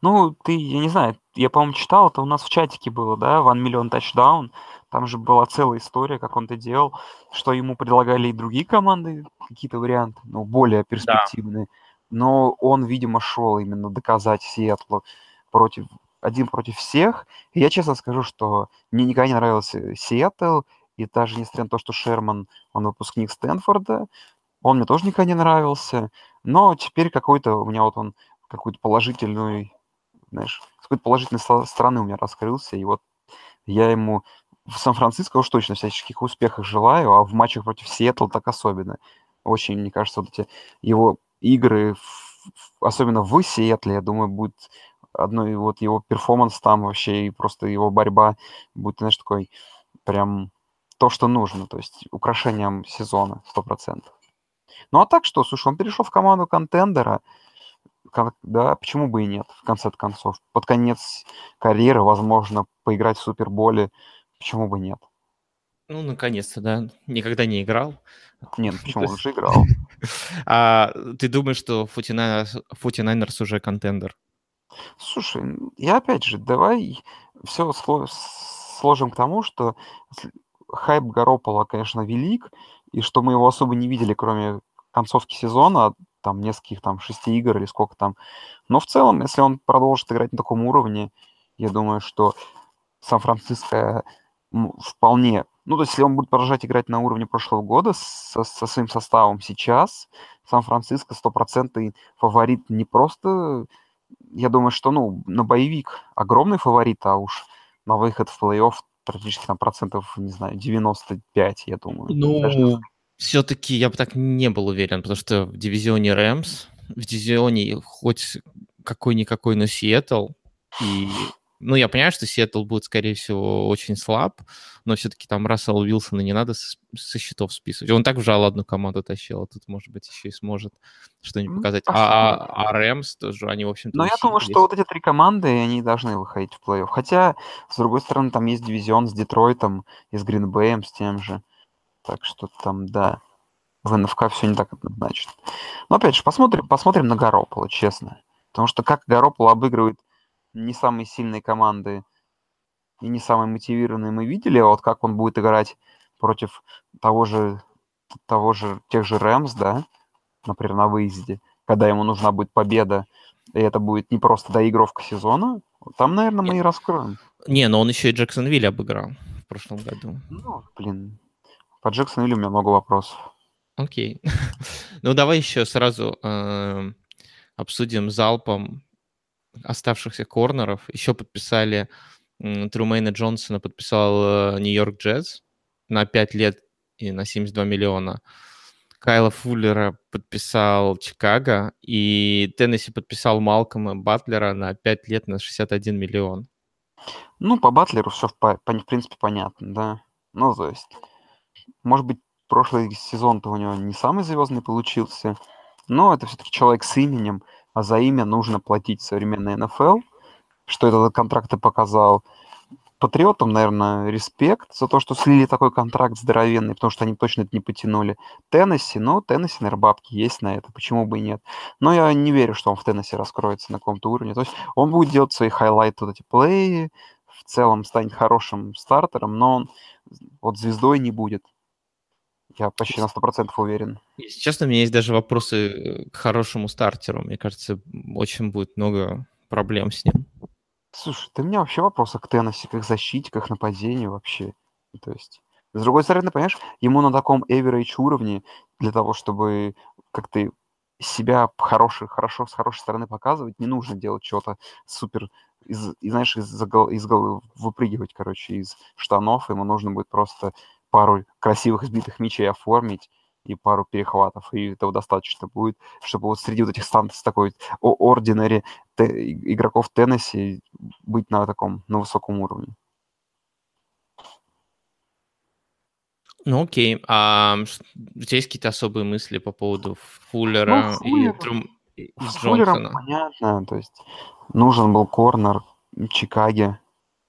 S3: Ну, ты, я не знаю, я, по-моему, читал, это у нас в чатике было, да, One Million Touchdown, там же была целая история, как он это делал, что ему предлагали и другие команды, какие-то варианты, ну, более перспективные, но он, видимо, шел именно доказать Сиэтлу против, один против всех, и я честно скажу, что мне никогда не нравился Сиэтл, и даже несмотря на то, что Шерман, он выпускник Стэнфорда, он мне тоже никогда не нравился, но теперь какой-то у меня вот он какую-то положительную, знаешь, с какой-то положительной стороны у меня раскрылся, и вот я ему в Сан-Франциско уж точно всяческих успехов желаю, а в матчах против Сиэтла так особенно. Очень, мне кажется, вот эти его игры, в- особенно в Сиэтле, я думаю, будет одной вот его перформанс там вообще и просто его борьба будет, знаешь, такой прям то, что нужно, то есть украшением сезона 100%. Ну а так что, слушай, он перешел в команду контендера, Кон- да, почему бы и нет, в конце концов. Под конец карьеры, возможно, поиграть в Суперболе, почему бы нет.
S2: Ну, наконец-то, да. Никогда не играл.
S3: Нет, ну почему, он же играл.
S2: А ты думаешь, что 49ers, 49ers уже контендер?
S3: Слушай, н- я опять же, давай все сложим к тому, что хайп Гаропола, конечно, велик, и что мы его особо не видели, кроме концовки сезона, там нескольких там шести игр или сколько там. Но в целом, если он продолжит играть на таком уровне, я думаю, что Сан-Франциско м, вполне... Ну, то есть, если он будет продолжать играть на уровне прошлого года со, со своим составом сейчас, Сан-Франциско стопроцентный фаворит не просто... Я думаю, что, ну, на боевик огромный фаворит, а уж на выход в плей-офф практически там процентов, не знаю, 95, я думаю. Даже
S2: Ну, все-таки я бы так не был уверен, потому что в дивизионе Рэмс, в дивизионе хоть какой-никакой, но Сиэтл, и ну, я понимаю, что Сиэтл будет, скорее всего, очень слаб, но все-таки там Рассела Уилсона не надо с- со счетов списывать. Он так вжал одну команду тащил, а тут, может быть, еще и сможет что-нибудь показать. А, а, а Рэмс тоже, они, в общем-то,
S3: Но я думаю,
S2: усилились.
S3: что вот эти три команды, они должны выходить в плей-офф. Хотя, с другой стороны, там есть дивизион с Детройтом и с Гринбеем, с тем же. Так что там, да, в НФК все не так однозначно. Но опять же, посмотрим, посмотрим на Гаропола, честно. Потому что как Гаропола обыгрывает не самые сильные команды и не самые мотивированные мы видели, а вот как он будет играть против того же, того же, тех же Рэмс, да, например, на выезде, когда ему нужна будет победа, и это будет не просто доигровка сезона, там, наверное, мы и раскроем.
S2: Не, но он еще и Джексонвиль обыграл в прошлом году.
S3: Ну, блин, по Джексонвиллю у меня много вопросов.
S2: Окей. ну, давай еще сразу эм, обсудим залпом оставшихся корнеров. Еще подписали Трумейна Джонсона, подписал э, Нью-Йорк Джетс на 5 лет и на 72 миллиона. Кайла Фуллера подписал Чикаго, и Теннесси подписал Малкома Батлера на 5 лет на 61 миллион.
S3: Ну, по Батлеру все, в, в принципе, понятно, да. Ну, то есть, может быть, прошлый сезон-то у него не самый звездный получился, но это все-таки человек с именем, а за имя нужно платить в современной НФЛ, что этот контракт и показал. Патриотам, наверное, респект за то, что слили такой контракт здоровенный, потому что они точно это не потянули. Теннесси, ну, Теннесси, наверное, бабки есть на это, почему бы и нет. Но я не верю, что он в Теннесси раскроется на каком-то уровне. То есть он будет делать свои хайлайты, вот эти плей, в целом станет хорошим стартером, но он вот звездой не будет. Я почти на 100% уверен.
S2: Если честно, у меня есть даже вопросы к хорошему стартеру. Мне кажется, очень будет много проблем с ним.
S3: Слушай, ты у меня вообще вопросы к Теннесси, как защите, как нападению вообще. То есть, с другой стороны, понимаешь, ему на таком average уровне для того, чтобы как ты себя хороший, хорошо с хорошей стороны показывать, не нужно делать что-то супер, из, и, знаешь, из, из головы выпрыгивать, короче, из штанов. Ему нужно будет просто пару красивых сбитых мячей оформить и пару перехватов, и этого достаточно будет, чтобы вот среди вот этих станций такой ordinary игроков Теннесси быть на таком, на высоком уровне.
S2: Ну окей, а есть какие-то особые мысли по поводу Фуллера ну, и, Трум... и Джонсона?
S3: понятно, то есть нужен был корнер Чикаго,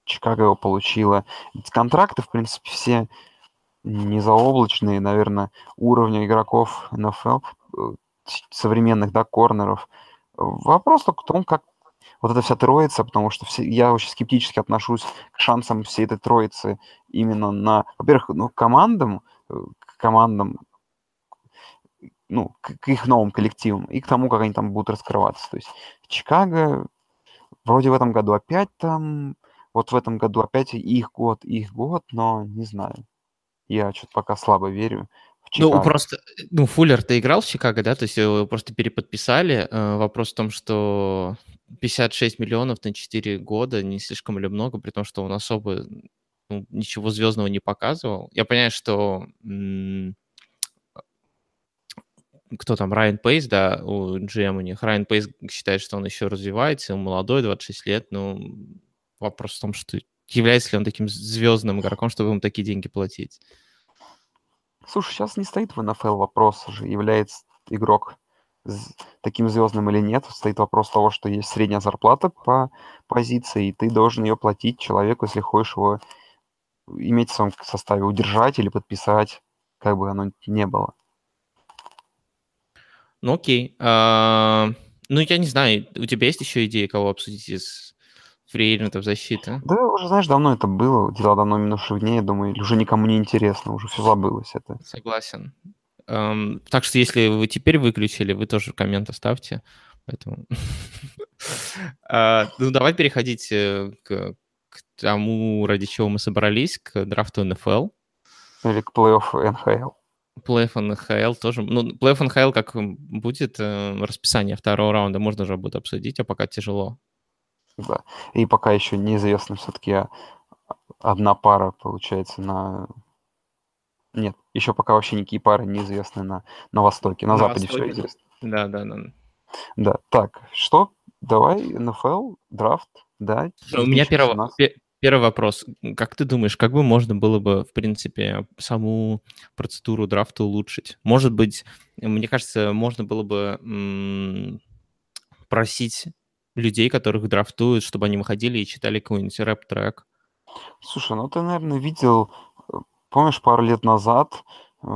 S3: Чикаго его получила. Контракты, в принципе, все не заоблачные, наверное, уровня игроков НФЛ, э, современных, да, корнеров. Вопрос только в том, как вот эта вся троица, потому что все, я очень скептически отношусь к шансам всей этой троицы именно на, во-первых, ну, командам, э, к командам, ну, к, к их новым коллективам и к тому, как они там будут раскрываться. То есть Чикаго вроде в этом году опять там, вот в этом году опять их год, их год, но не знаю. Я что-то пока слабо верю.
S2: Ну, просто, ну, Фуллер, ты играл в Чикаго, да? То есть его просто переподписали. Э, вопрос в том, что 56 миллионов на 4 года не слишком ли много, при том, что он особо ну, ничего звездного не показывал. Я понимаю, что кто там, Райан Пейс, да, у GM у них. Райан Пейс считает, что он еще развивается, он молодой, 26 лет, но вопрос в том, что является ли он таким звездным игроком, чтобы ему такие деньги платить?
S3: Слушай, сейчас не стоит в НФЛ вопрос же, является игрок таким звездным или нет. Стоит вопрос того, что есть средняя зарплата по позиции, и ты должен ее платить человеку, если хочешь его иметь в своем составе, удержать или подписать, как бы оно ни было.
S2: Ну окей. А, ну я не знаю, у тебя есть еще идеи, кого обсудить из фриэйджентов защиты?
S3: Да, уже, знаешь, давно это было, дела давно минувших дней, я думаю, уже никому не интересно, уже все забылось это.
S2: Согласен. Um, так что если вы теперь выключили, вы тоже коммент оставьте. Поэтому... uh, ну, давай переходить э, к, к тому, ради чего мы собрались, к драфту НФЛ.
S3: Или к плей-офф НХЛ.
S2: Плей-офф НХЛ тоже. Ну, плей-офф НХЛ как будет, э, расписание второго раунда можно уже будет обсудить, а пока тяжело.
S3: Да. И пока еще неизвестно все-таки одна пара, получается, на... Нет, еще пока вообще никакие пары неизвестны на, на Востоке. На, на Западе Востоке. все известно.
S2: Да, да, да.
S3: Да, так, что? Давай, НФЛ, драфт, да.
S2: У меня первый, первый вопрос. Как ты думаешь, как бы можно было бы, в принципе, саму процедуру драфта улучшить? Может быть, мне кажется, можно было бы просить людей, которых драфтуют, чтобы они выходили и читали какой-нибудь рэп-трек.
S3: Слушай, ну ты, наверное, видел, э, помнишь, пару лет назад, э,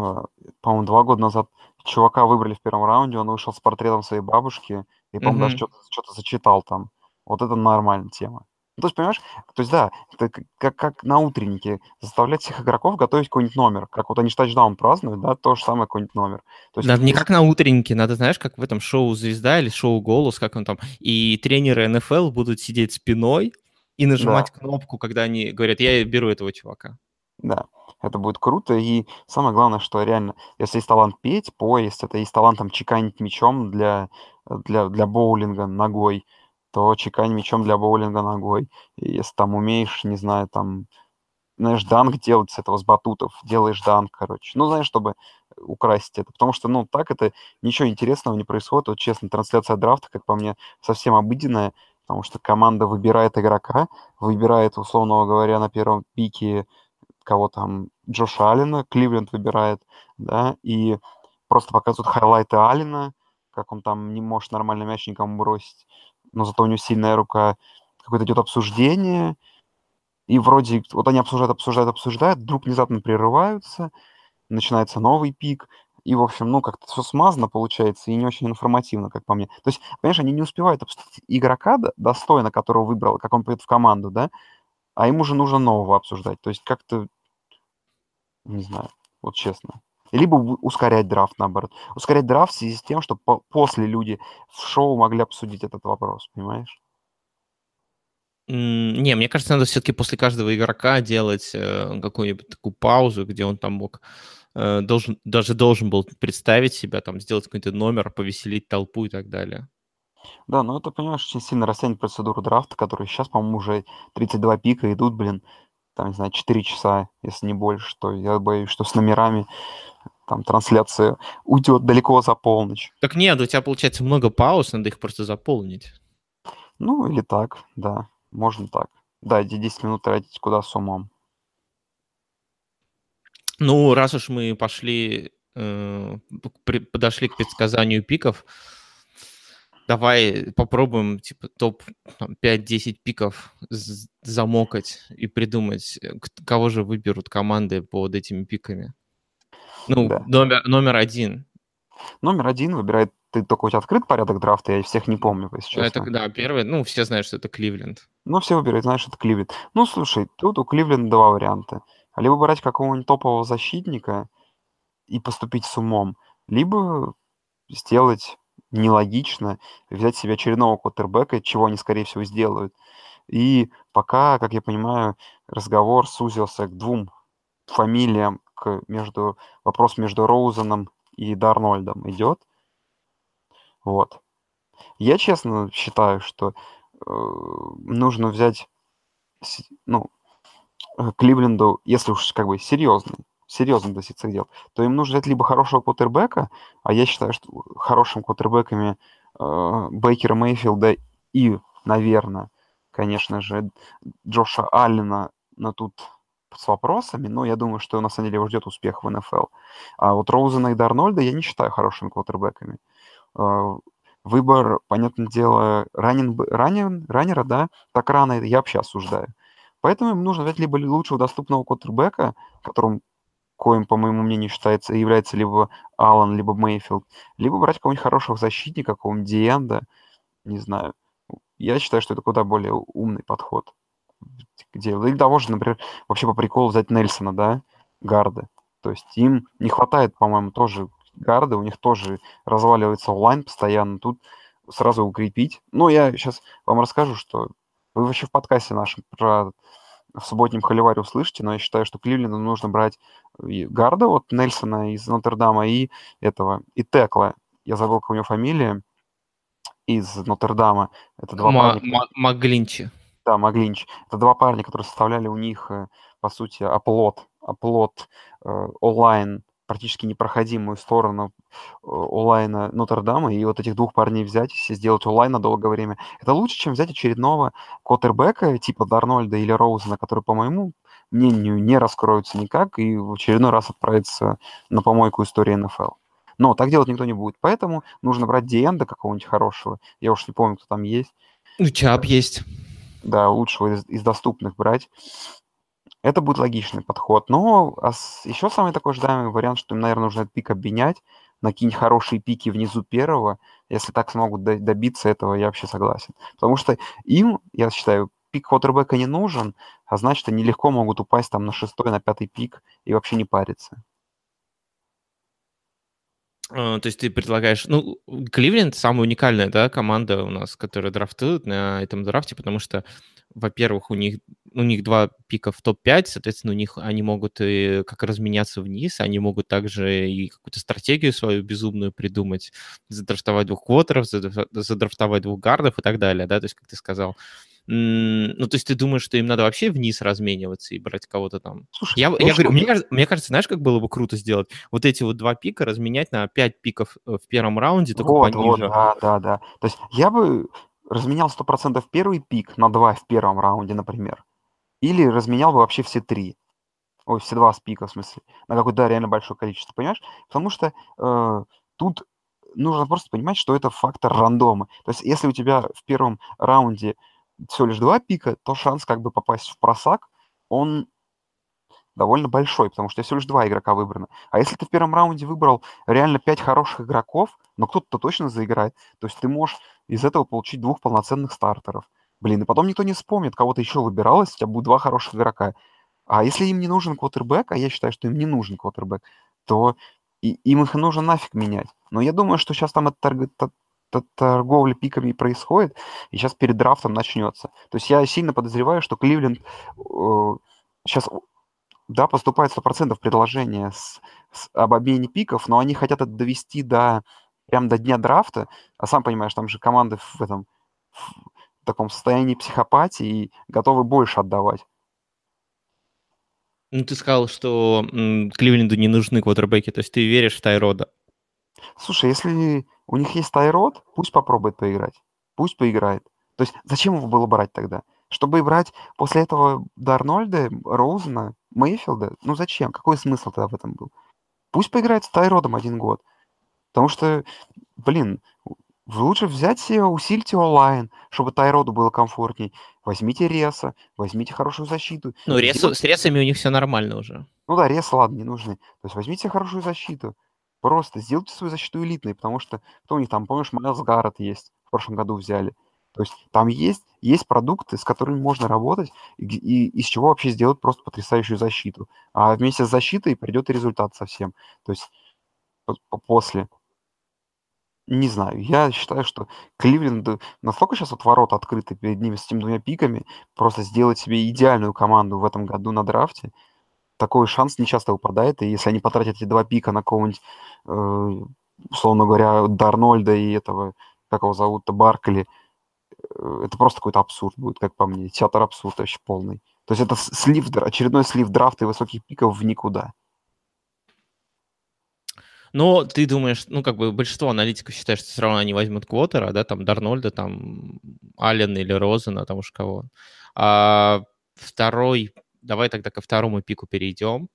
S3: по-моему, два года назад, чувака выбрали в первом раунде, он вышел с портретом своей бабушки, и, по-моему, mm-hmm. даже что-то, что-то зачитал там. Вот это нормальная тема. Ну, то есть, понимаешь, то есть, да, это как, как на утреннике заставлять всех игроков готовить какой-нибудь номер. Как вот они тачдаун празднуют, да, то же самое какой-нибудь номер. То
S2: есть, надо не как на утреннике, надо, знаешь, как в этом шоу «Звезда» или шоу «Голос», как он там, и тренеры НФЛ будут сидеть спиной и нажимать да. кнопку, когда они говорят, я беру этого чувака.
S3: Да, это будет круто. И самое главное, что реально, если есть талант петь, поесть, это есть талант там чеканить мячом для, для, для боулинга ногой, то чекань мячом для боулинга ногой. И если там умеешь, не знаю, там, знаешь, данк делать с этого, с батутов, делаешь данк, короче. Ну, знаешь, чтобы украсить это. Потому что, ну, так это ничего интересного не происходит. Вот, честно, трансляция драфта, как по мне, совсем обыденная, потому что команда выбирает игрока, выбирает, условно говоря, на первом пике кого там, Джоша Аллена, Кливленд выбирает, да, и просто показывают хайлайты Аллена, как он там не может нормально мяч никому бросить но зато у него сильная рука, какое-то идет обсуждение, И вроде вот они обсуждают, обсуждают, обсуждают, вдруг внезапно прерываются, начинается новый пик, и, в общем, ну, как-то все смазано получается и не очень информативно, как по мне. То есть, понимаешь, они не успевают обсудить игрока достойно, которого выбрал, как он придет в команду, да, а им уже нужно нового обсуждать. То есть как-то, не знаю, вот честно. Либо ускорять драфт, наоборот. Ускорять драфт в связи с тем, что по- после люди в шоу могли обсудить этот вопрос, понимаешь?
S2: Не, мне кажется, надо все-таки после каждого игрока делать э, какую-нибудь такую паузу, где он там мог э, должен даже должен был представить себя, там сделать какой-то номер, повеселить толпу и так далее.
S3: Да, ну это, понимаешь, очень сильно растянет процедуру драфта, который сейчас, по-моему, уже 32 пика идут, блин, там, не знаю, 4 часа, если не больше, что я боюсь, что с номерами там трансляция уйдет далеко за полночь.
S2: Так нет, у тебя получается много пауз, надо их просто заполнить.
S3: Ну, или так, да. Можно так. Да, эти 10 минут тратить куда с умом.
S2: Ну, раз уж мы пошли, э, при, подошли к предсказанию пиков, давай попробуем, типа, топ 5-10 пиков замокать и придумать, э, кого же выберут команды под этими пиками. Ну, да. номер, номер один.
S3: Номер один выбирает ты только у тебя открыт порядок драфта, я всех не помню, если честно.
S2: Это, да, первый, ну, все знают, что это Кливленд.
S3: Ну, все выбирают, знаешь, это Кливленд. Ну, слушай, тут у Кливленда два варианта. Либо брать какого-нибудь топового защитника и поступить с умом, либо сделать нелогично, взять себе очередного квотербека, чего они, скорее всего, сделают. И пока, как я понимаю, разговор сузился к двум фамилиям, к между, вопрос между Роузеном и Дарнольдом идет. Вот. Я честно считаю, что э, нужно взять, ну, э, Кливленду, если уж как бы серьезно, серьезно относиться к делу, то им нужно взять либо хорошего квотербека, а я считаю, что хорошими квотербеками э, Бейкера Мейфилда и, наверное, конечно же, Джоша Аллена на тут с вопросами, но я думаю, что на самом деле его ждет успех в НФЛ. А вот Роузена и Дарнольда я не считаю хорошими квотербеками. А, выбор, понятное дело, ранен, ранен, раннера, да, так рано я вообще осуждаю. Поэтому им нужно взять либо лучшего доступного квотербека, которым коим, по моему мнению, считается, является либо Аллан, либо Мейфилд, либо брать какого-нибудь хорошего защитника, какого-нибудь Диэнда, не знаю. Я считаю, что это куда более умный подход. Где, или того же, например, вообще по приколу взять Нельсона, да, гарда. То есть им не хватает, по-моему, тоже гарды, у них тоже разваливается онлайн постоянно, тут сразу укрепить. Ну, я сейчас вам расскажу, что вы вообще в подкасте нашем про в субботнем холиваре услышите, но я считаю, что Кливленду нужно брать гарда, вот Нельсона из Нотр-Дама и этого, и Текла. Я забыл, как у него фамилия, из Нотр-Дама.
S2: Это два Ма- парня. Маглинчи.
S3: Да, Маглинч. Это два парня, которые составляли у них, э, по сути, оплот, оплот э, онлайн практически непроходимую сторону э, онлайна Нотр-Дама, и вот этих двух парней взять и сделать онлайн на долгое время, это лучше, чем взять очередного квотербека типа Дарнольда или Роузена, который, по моему мнению, не раскроются никак и в очередной раз отправится на помойку истории НФЛ. Но так делать никто не будет, поэтому нужно брать Диэнда какого-нибудь хорошего. Я уж не помню, кто там есть.
S2: Ну, Чап есть.
S3: Да, лучшего из, из доступных брать. Это будет логичный подход. Но а еще самый такой ожидаемый вариант, что им, наверное, нужно этот пик обменять на какие-нибудь хорошие пики внизу первого. Если так смогут добиться этого, я вообще согласен. Потому что им, я считаю, пик квотербека не нужен, а значит, они легко могут упасть там на шестой, на пятый пик и вообще не париться.
S2: А, то есть ты предлагаешь... Ну, Кливленд самая уникальная, да, команда у нас, которая драфтует на этом драфте, потому что во-первых, у них, у них два пика в топ-5, соответственно, у них они могут и как разменяться вниз, они могут также и какую-то стратегию свою безумную придумать, задрафтовать двух квотеров, задрафтовать двух гардов и так далее, да, то есть, как ты сказал. Ну, то есть ты думаешь, что им надо вообще вниз размениваться и брать кого-то там? Слушай, я, я говорю, мне, кажется, мне кажется, знаешь, как было бы круто сделать? Вот эти вот два пика разменять на пять пиков э, в первом раунде, только вот, пониже. Вот,
S3: да, да, да. То есть я бы разменял 100% первый пик на 2 в первом раунде, например. Или разменял бы вообще все три. Ой, все два с пика, в смысле. На какое-то реально большое количество, понимаешь? Потому что э, тут нужно просто понимать, что это фактор рандома. То есть если у тебя в первом раунде всего лишь два пика, то шанс как бы попасть в просак он довольно большой, потому что всего лишь два игрока выбрано. А если ты в первом раунде выбрал реально пять хороших игроков, но кто-то точно заиграет, то есть ты можешь из этого получить двух полноценных стартеров. Блин, и потом никто не вспомнит, кого то еще выбиралось, у тебя будет два хороших игрока. А если им не нужен квотербек, а я считаю, что им не нужен квотербек, то и, им их нужно нафиг менять. Но я думаю, что сейчас там эта торговля пиками происходит, и сейчас перед драфтом начнется. То есть я сильно подозреваю, что Кливленд э, сейчас да, поступает 100% предложения с, с, об обмене пиков, но они хотят это довести до прям до дня драфта, а сам понимаешь, там же команды в этом в таком состоянии психопатии и готовы больше отдавать.
S2: Ну, ты сказал, что м, Кливленду не нужны квотербеки, то есть ты веришь в Тайрода?
S3: Слушай, если у них есть Тайрод, пусть попробует поиграть. Пусть поиграет. То есть зачем его было брать тогда? Чтобы брать после этого Дарнольда, Роузена, Мейфилда? Ну зачем? Какой смысл тогда в этом был? Пусть поиграет с Тайродом один год. Потому что, блин, лучше взять усильте онлайн, чтобы Тайроду было комфортней. Возьмите Реса, возьмите хорошую защиту.
S2: Ну, ресу, с Ресами у них все нормально уже.
S3: Ну да, Реса, ладно, не нужны. То есть возьмите хорошую защиту. Просто сделайте свою защиту элитной, потому что кто у них там, помнишь, Майлз Гаррет есть, в прошлом году взяли. То есть там есть, есть продукты, с которыми можно работать, и, и из чего вообще сделать просто потрясающую защиту. А вместе с защитой придет и результат совсем. То есть после. Не знаю, я считаю, что Кливленд настолько сейчас вот ворота открыты перед ними с этими двумя пиками, просто сделать себе идеальную команду в этом году на драфте, такой шанс не часто выпадает, и если они потратят эти два пика на кого-нибудь, э, условно говоря, Дарнольда и этого, как его зовут-то, Баркли, э, это просто какой-то абсурд будет, как по мне, театр абсурд вообще полный. То есть это слив, очередной слив драфта и высоких пиков в никуда.
S2: Но ты думаешь, ну, как бы большинство аналитиков считает, что все равно они возьмут Квотера, да, там Дарнольда, там Аллен или Розена, там уж кого. А второй, давай тогда ко второму пику перейдем.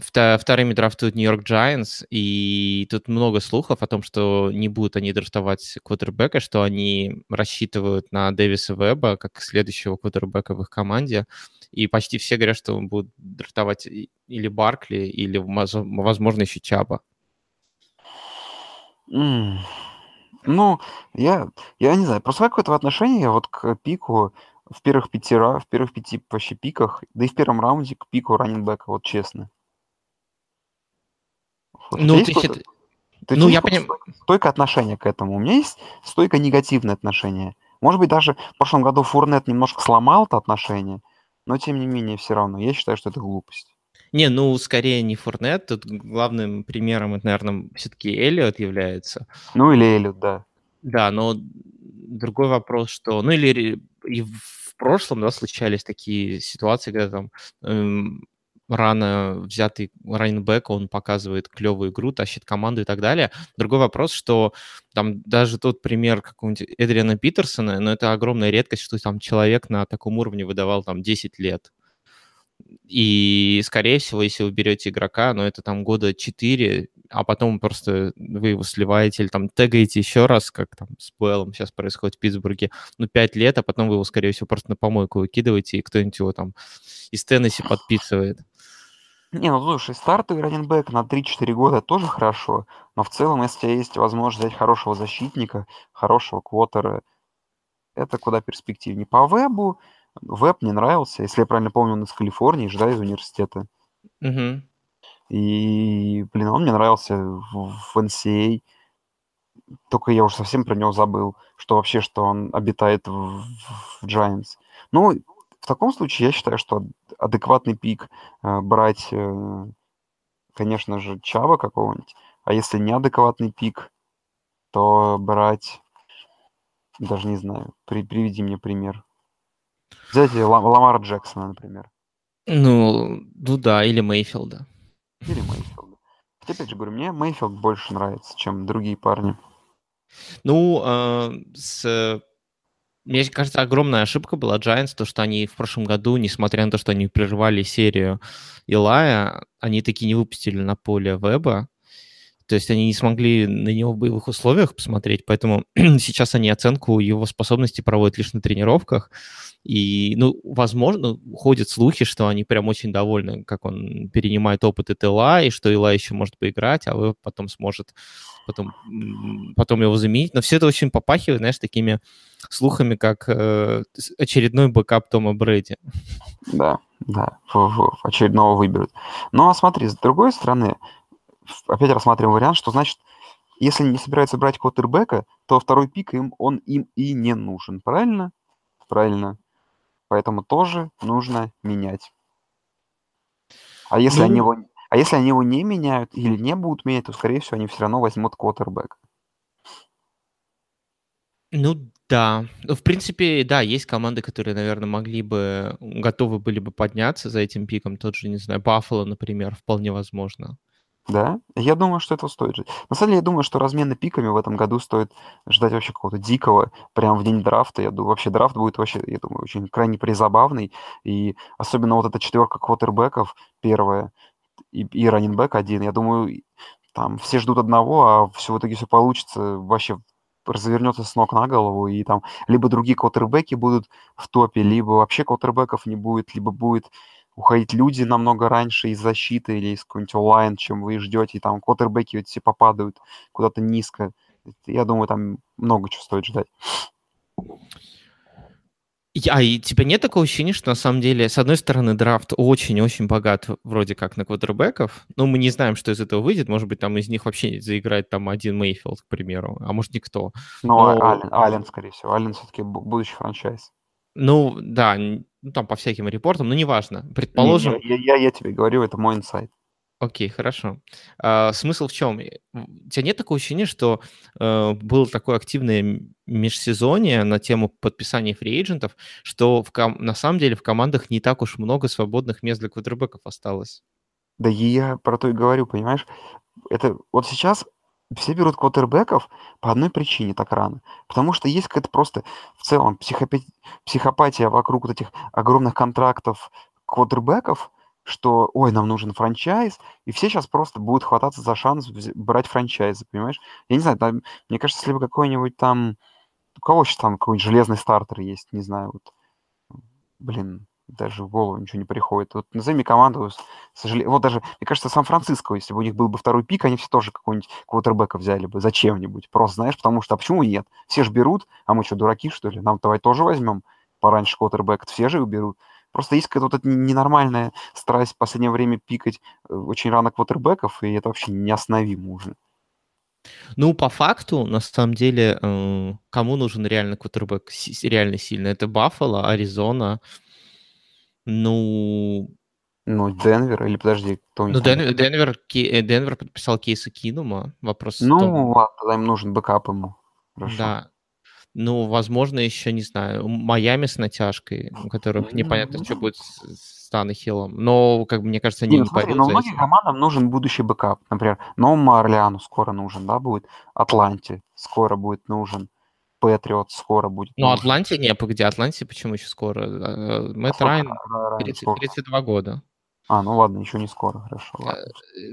S2: Вторыми драфтуют Нью-Йорк Giants, и тут много слухов о том, что не будут они драфтовать квотербека, что они рассчитывают на Дэвиса Веба как следующего квотербека в их команде. И почти все говорят, что он будет драфтовать или Баркли, или, возможно, еще Чаба.
S3: Mm. Ну, я, я не знаю, просто какое-то отношение вот к пику в первых пяти, в первых пяти вообще пиках, да и в первом раунде к пику раннинбека, вот честно.
S2: Вот ну, ты, счит...
S3: ты ну, я понимаю. Стойкое отношение к этому. У меня есть стойкое негативное отношение. Может быть, даже в прошлом году Фурнет немножко сломал это отношение, но тем не менее, все равно, я считаю, что это глупость.
S2: Не, ну, скорее не Фурнет. Тут главным примером, это, наверное, все-таки Эллиот является.
S3: Ну, или Эллиот, да.
S2: Да, но другой вопрос, что... Ну, или и в прошлом, да, случались такие ситуации, когда там эм, рано взятый раннинбэк, он показывает клевую игру, тащит команду и так далее. Другой вопрос, что там даже тот пример какого-нибудь Эдриана Питерсона, но это огромная редкость, что там человек на таком уровне выдавал там 10 лет. И, скорее всего, если вы берете игрока, ну, это там года 4, а потом просто вы его сливаете или там тегаете еще раз, как там с Беллом сейчас происходит в Питтсбурге, ну, 5 лет, а потом вы его, скорее всего, просто на помойку выкидываете, и кто-нибудь его там из Теннесси подписывает.
S3: Не, ну слушай, стартовый раненбэк на 3-4 года тоже хорошо, но в целом, если у тебя есть возможность взять хорошего защитника, хорошего квотера, это куда перспективнее. По вебу, веб мне нравился, если я правильно помню, он из Калифорнии, же, да, из университета.
S2: Угу.
S3: И, блин, он мне нравился в, в NCA. А. Только я уже совсем про него забыл, что вообще, что он обитает в, в Giants. Ну, в таком случае я считаю, что адекватный пик э, брать, э, конечно же, Чаба какого-нибудь, а если неадекватный пик, то брать, даже не знаю, при, приведи мне пример. Взять Лам, Ламара Джексона, например.
S2: Ну, ну да, или Мейфилда.
S3: Или Мейфилда. Хотя, опять же говорю, мне Мейфилд больше нравится, чем другие парни.
S2: Ну, э, с мне кажется, огромная ошибка была Giants, то, что они в прошлом году, несмотря на то, что они прервали серию Илая, они таки не выпустили на поле Веба. То есть они не смогли на него в боевых условиях посмотреть, поэтому сейчас они оценку его способностей проводят лишь на тренировках. И, ну, возможно, ходят слухи, что они прям очень довольны, как он перенимает опыт от Ила, и что Ила еще может поиграть, а вы потом сможет потом, потом его заменить. Но все это очень попахивает, знаешь, такими слухами, как э, очередной бэкап Тома Брэди.
S3: Да, да, очередного выберут. Ну, а смотри, с другой стороны, опять рассматриваем вариант, что значит, если не собираются брать квотербека, то второй пик им, он им и не нужен, правильно? Правильно. Поэтому тоже нужно менять. А если, ну... они его, а если они его не меняют или не будут менять, то, скорее всего, они все равно возьмут квотербек.
S2: Ну да. Ну, в принципе, да, есть команды, которые, наверное, могли бы, готовы были бы подняться за этим пиком. Тот же, не знаю, Баффало, например, вполне возможно.
S3: Да, я думаю, что это стоит ждать. На самом деле, я думаю, что размены пиками в этом году стоит ждать вообще какого-то дикого, прям в день драфта. Я думаю, вообще драфт будет вообще, я думаю, очень крайне призабавный. И особенно вот эта четверка квотербеков первая и, и раннинбэк один, я думаю, там все ждут одного, а все в итоге все получится вообще развернется с ног на голову, и там либо другие квотербеки будут в топе, либо вообще квотербеков не будет, либо будет уходить люди намного раньше из защиты или из какой-нибудь онлайн, чем вы ждете, и там квотербеки вот все попадают куда-то низко. Я думаю, там много чего стоит ждать.
S2: А и тебя нет такого ощущения, что на самом деле, с одной стороны, драфт очень-очень богат вроде как на квотербеков, но мы не знаем, что из этого выйдет. Может быть, там из них вообще заиграет там один Мейфилд, к примеру, а может никто.
S3: Ну, но... Аллен, Аллен, скорее всего. Аллен все-таки будущий франчайз.
S2: Ну, да, ну, там по всяким репортам, но неважно. Предположим...
S3: Не, я, я, я тебе говорю, это мой инсайт.
S2: Окей, хорошо. А, смысл в чем? У тебя нет такого ощущения, что э, было такое активное межсезонье на тему подписания фриэйджентов, что в ком- на самом деле в командах не так уж много свободных мест для квотербеков осталось?
S3: Да я про то и говорю, понимаешь? Это вот сейчас все берут квотербеков по одной причине так рано. Потому что есть какая-то просто в целом психопи- психопатия вокруг вот этих огромных контрактов квотербеков, что, ой, нам нужен франчайз, и все сейчас просто будут хвататься за шанс брать франчайзы, понимаешь? Я не знаю, там, мне кажется, если бы какой-нибудь там... У кого сейчас там какой-нибудь железный стартер есть, не знаю, вот... Блин, даже в голову ничего не приходит. Вот назови команду, сожалею. Вот даже, мне кажется, Сан-Франциско, если бы у них был бы второй пик, они все тоже какого-нибудь квотербека взяли бы зачем-нибудь. Просто, знаешь, потому что, а почему нет? Все же берут, а мы что, дураки, что ли? Нам давай тоже возьмем пораньше квотербека, все же берут. Просто есть какая-то вот эта ненормальная страсть в последнее время пикать э, очень рано квотербеков, и это вообще неостановимо уже.
S2: Ну, по факту, на самом деле, э, кому нужен реально квотербек реально сильно? Это Баффало, Аризона, ну...
S3: Ну, Денвер, или подожди,
S2: кто Ну, Ден, Денвер, э, Денвер подписал Кейса Кинума. Вопрос
S3: Ну, том... ладно, тогда им нужен бэкап ему.
S2: Хорошо. Да. Ну, возможно, еще, не знаю, Майами с натяжкой, у которых непонятно, что будет с Танахиллом. Но, как бы, мне кажется, они не, не смотри,
S3: но многим командам нужен будущий бэкап. Например, Новому Орлеану скоро нужен, да, будет. Атланте скоро будет нужен. Патриот скоро будет.
S2: Ну, Атланте не, погоди, Атланте почему еще скоро? Э, Мэтту Райану 30, 32 года.
S3: А, ну ладно, еще не скоро, хорошо. Э, ладно.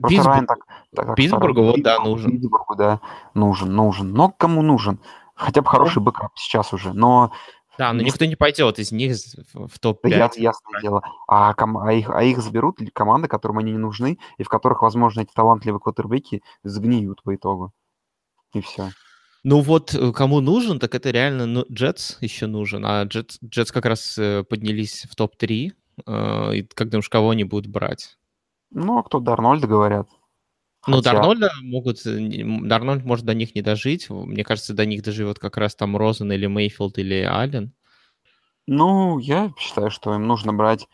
S2: Питтсбург, Райан так, так Питтсбургу вот, да, нужен.
S3: Питтсбургу, да, нужен, нужен. Но кому нужен? Хотя бы хороший бэкап сейчас уже, но...
S2: Да, но никто не пойдет из них в топ-5. Да,
S3: ясное дело. А, ком... а, их, а их заберут команды, которым они не нужны, и в которых, возможно, эти талантливые квотербеки сгниют по итогу. И все.
S2: Ну вот э, кому нужен, так это реально ну, Джетс еще нужен. А Джетс, Джетс как раз э, поднялись в топ-3. Э, и как думаешь, кого они будут брать?
S3: Ну, а кто Дарнольда говорят.
S2: Ну, Хотя... Дарнольда могут... Дарнольд может до них не дожить. Мне кажется, до них доживет как раз там Розен или Мейфилд или Аллен.
S3: Ну, я считаю, что им нужно брать...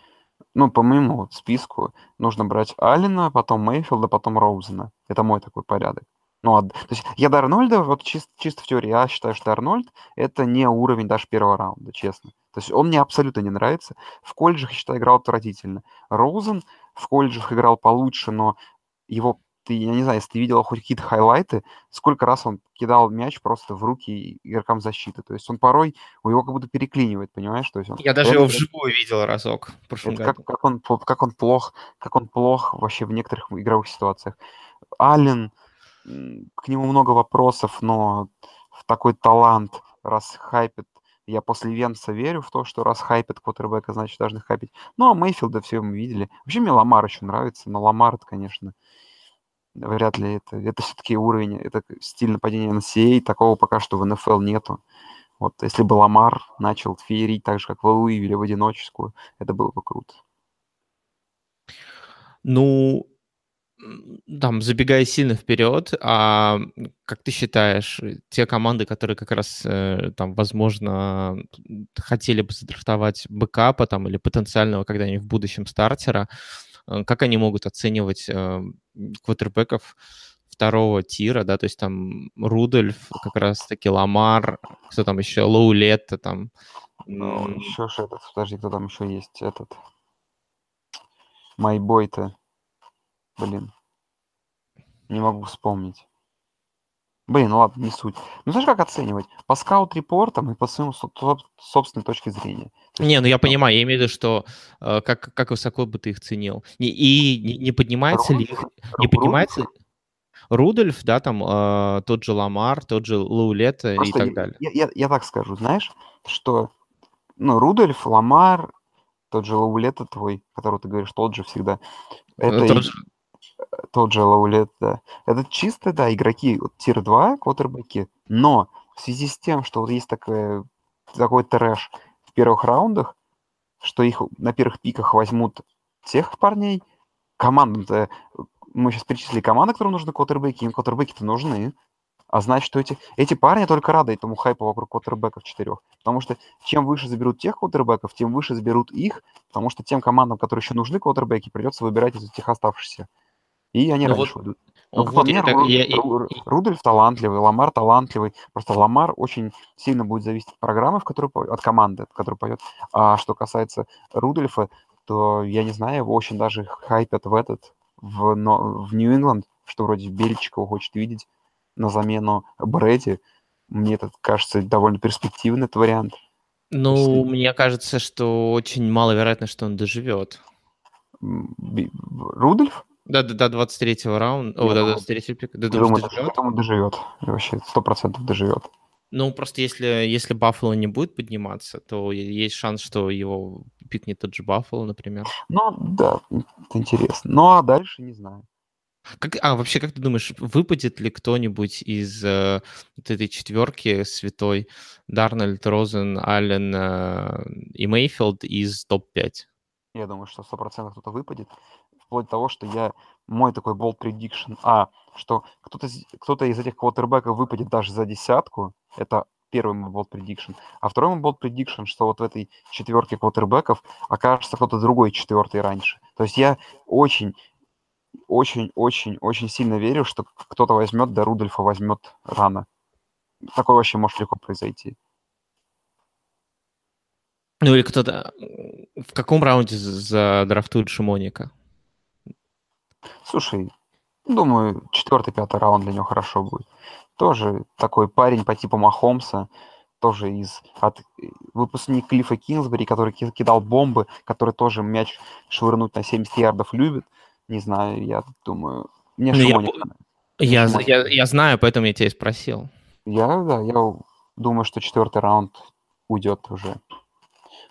S3: Ну, по моему вот списку, нужно брать Аллена, потом Мейфилда, потом Роузена. Это мой такой порядок. Ну, а, то есть я до Арнольда, вот чисто, чисто в теории, я считаю, что Арнольд это не уровень даже первого раунда, честно. То есть он мне абсолютно не нравится. В колледжах, я считаю, играл отвратительно. Роузен в колледжах играл получше, но его ты, я не знаю, если ты видел хоть какие-то хайлайты, сколько раз он кидал мяч просто в руки игрокам защиты. То есть он порой, у него как будто переклинивает, понимаешь? То есть он,
S2: я даже его вживую видел разок в прошлом
S3: это году. Как, как, он, как он плох, как он плох вообще в некоторых игровых ситуациях. Аллен, к нему много вопросов, но в такой талант, раз хайпит, я после Венса верю в то, что раз хайпит квотербека, значит, должны хайпить. Ну, а Мейфилда все мы видели. Вообще мне Ламар еще нравится, но Ламар, конечно, вряд ли это. Это все-таки уровень, это стиль нападения NCAA, такого пока что в НФЛ нету. Вот если бы Ламар начал феерить так же, как в Луивиле в одиноческую, это было бы круто.
S2: Ну, там, забегая сильно вперед, а как ты считаешь, те команды, которые как раз э, там, возможно, хотели бы задрафтовать бэкапа там или потенциального когда-нибудь в будущем стартера, э, как они могут оценивать э, квотербеков второго тира, да, то есть там Рудольф, как раз-таки Ламар, кто там еще, Лоулетта там.
S3: Ну, еще же этот, подожди, кто там еще есть, этот, Майбой-то. Блин. Не могу вспомнить. Блин, ну ладно, не суть. Ну, знаешь, как оценивать? По скаут-репортам и по своему собственной точке зрения.
S2: Не, ну я понимаю, я имею в виду, что э, как, как высоко бы ты их ценил. И, и не, не поднимается Рудольф, ли... Не поднимается... Рудольф, да, там э, тот же Ламар, тот же Лаулет и так далее.
S3: Я, я, я так скажу, знаешь, что ну, Рудольф, Ламар, тот же Лаулет твой, который ты говоришь, тот же всегда.
S2: Э, это тот, же,
S3: тот же Лаулет, да. Это чисто, да, игроки вот, тир-2, квотербеки, но в связи с тем, что вот есть такое, такой трэш в первых раундах, что их на первых пиках возьмут тех парней, командам-то, мы сейчас перечислили команды, которым нужны квотербеки, им квотербеки-то нужны, а значит, что эти, эти парни только рады этому хайпу вокруг квотербеков четырех. Потому что чем выше заберут тех квотербеков, тем выше заберут их, потому что тем командам, которые еще нужны квотербеки, придется выбирать из этих оставшихся. И они ну раньше вот, уйдут. Ну, вот мне, так, Ру, я, Ру, Рудольф талантливый, Ламар талантливый. Просто Ламар очень сильно будет зависеть от программы, в которую от команды, в которую пойдет. А что касается Рудольфа, то я не знаю, его очень даже хайпят в этот, в, но, в Нью-Ингланд, что вроде Бельчикова хочет видеть на замену Брэди. Мне это кажется довольно перспективный этот вариант.
S2: Ну, Если... мне кажется, что очень маловероятно, что он доживет.
S3: Рудольф?
S2: Да, да, до 23-го раунда. О, до 23-го пика.
S3: Да, думаю, доживет? Думаю, доживет. Вообще, сто процентов доживет.
S2: Ну, просто если, если Баффало не будет подниматься, то есть шанс, что его пикнет тот же Баффало, например.
S3: Ну, да, это интересно. Ну, а дальше не знаю.
S2: Как, а вообще, как ты думаешь, выпадет ли кто-нибудь из э, вот этой четверки святой Дарнольд, Розен, Аллен э, и Мейфилд из топ-5?
S3: Я думаю, что сто процентов кто-то выпадет вплоть до того, что я мой такой bold prediction, а, что кто-то кто из этих квотербеков выпадет даже за десятку, это первый мой bold prediction, а второй мой bold prediction, что вот в этой четверке квотербеков окажется кто-то другой четвертый раньше. То есть я очень, очень, очень, очень сильно верю, что кто-то возьмет, да Рудольфа возьмет рано. Такое вообще может легко произойти.
S2: Ну или кто-то... В каком раунде задрафтуют Шимоника?
S3: Слушай, думаю, четвертый, пятый раунд для него хорошо будет. Тоже такой парень по типу Махомса, тоже из от выпускник Клиффа Кинсбери, который кидал бомбы, который тоже мяч швырнуть на 70 ярдов любит. Не знаю, я думаю, мне ну,
S2: Шимоник... Я, я, я, я знаю, поэтому я тебя и спросил.
S3: Я, да, я думаю, что четвертый раунд уйдет уже.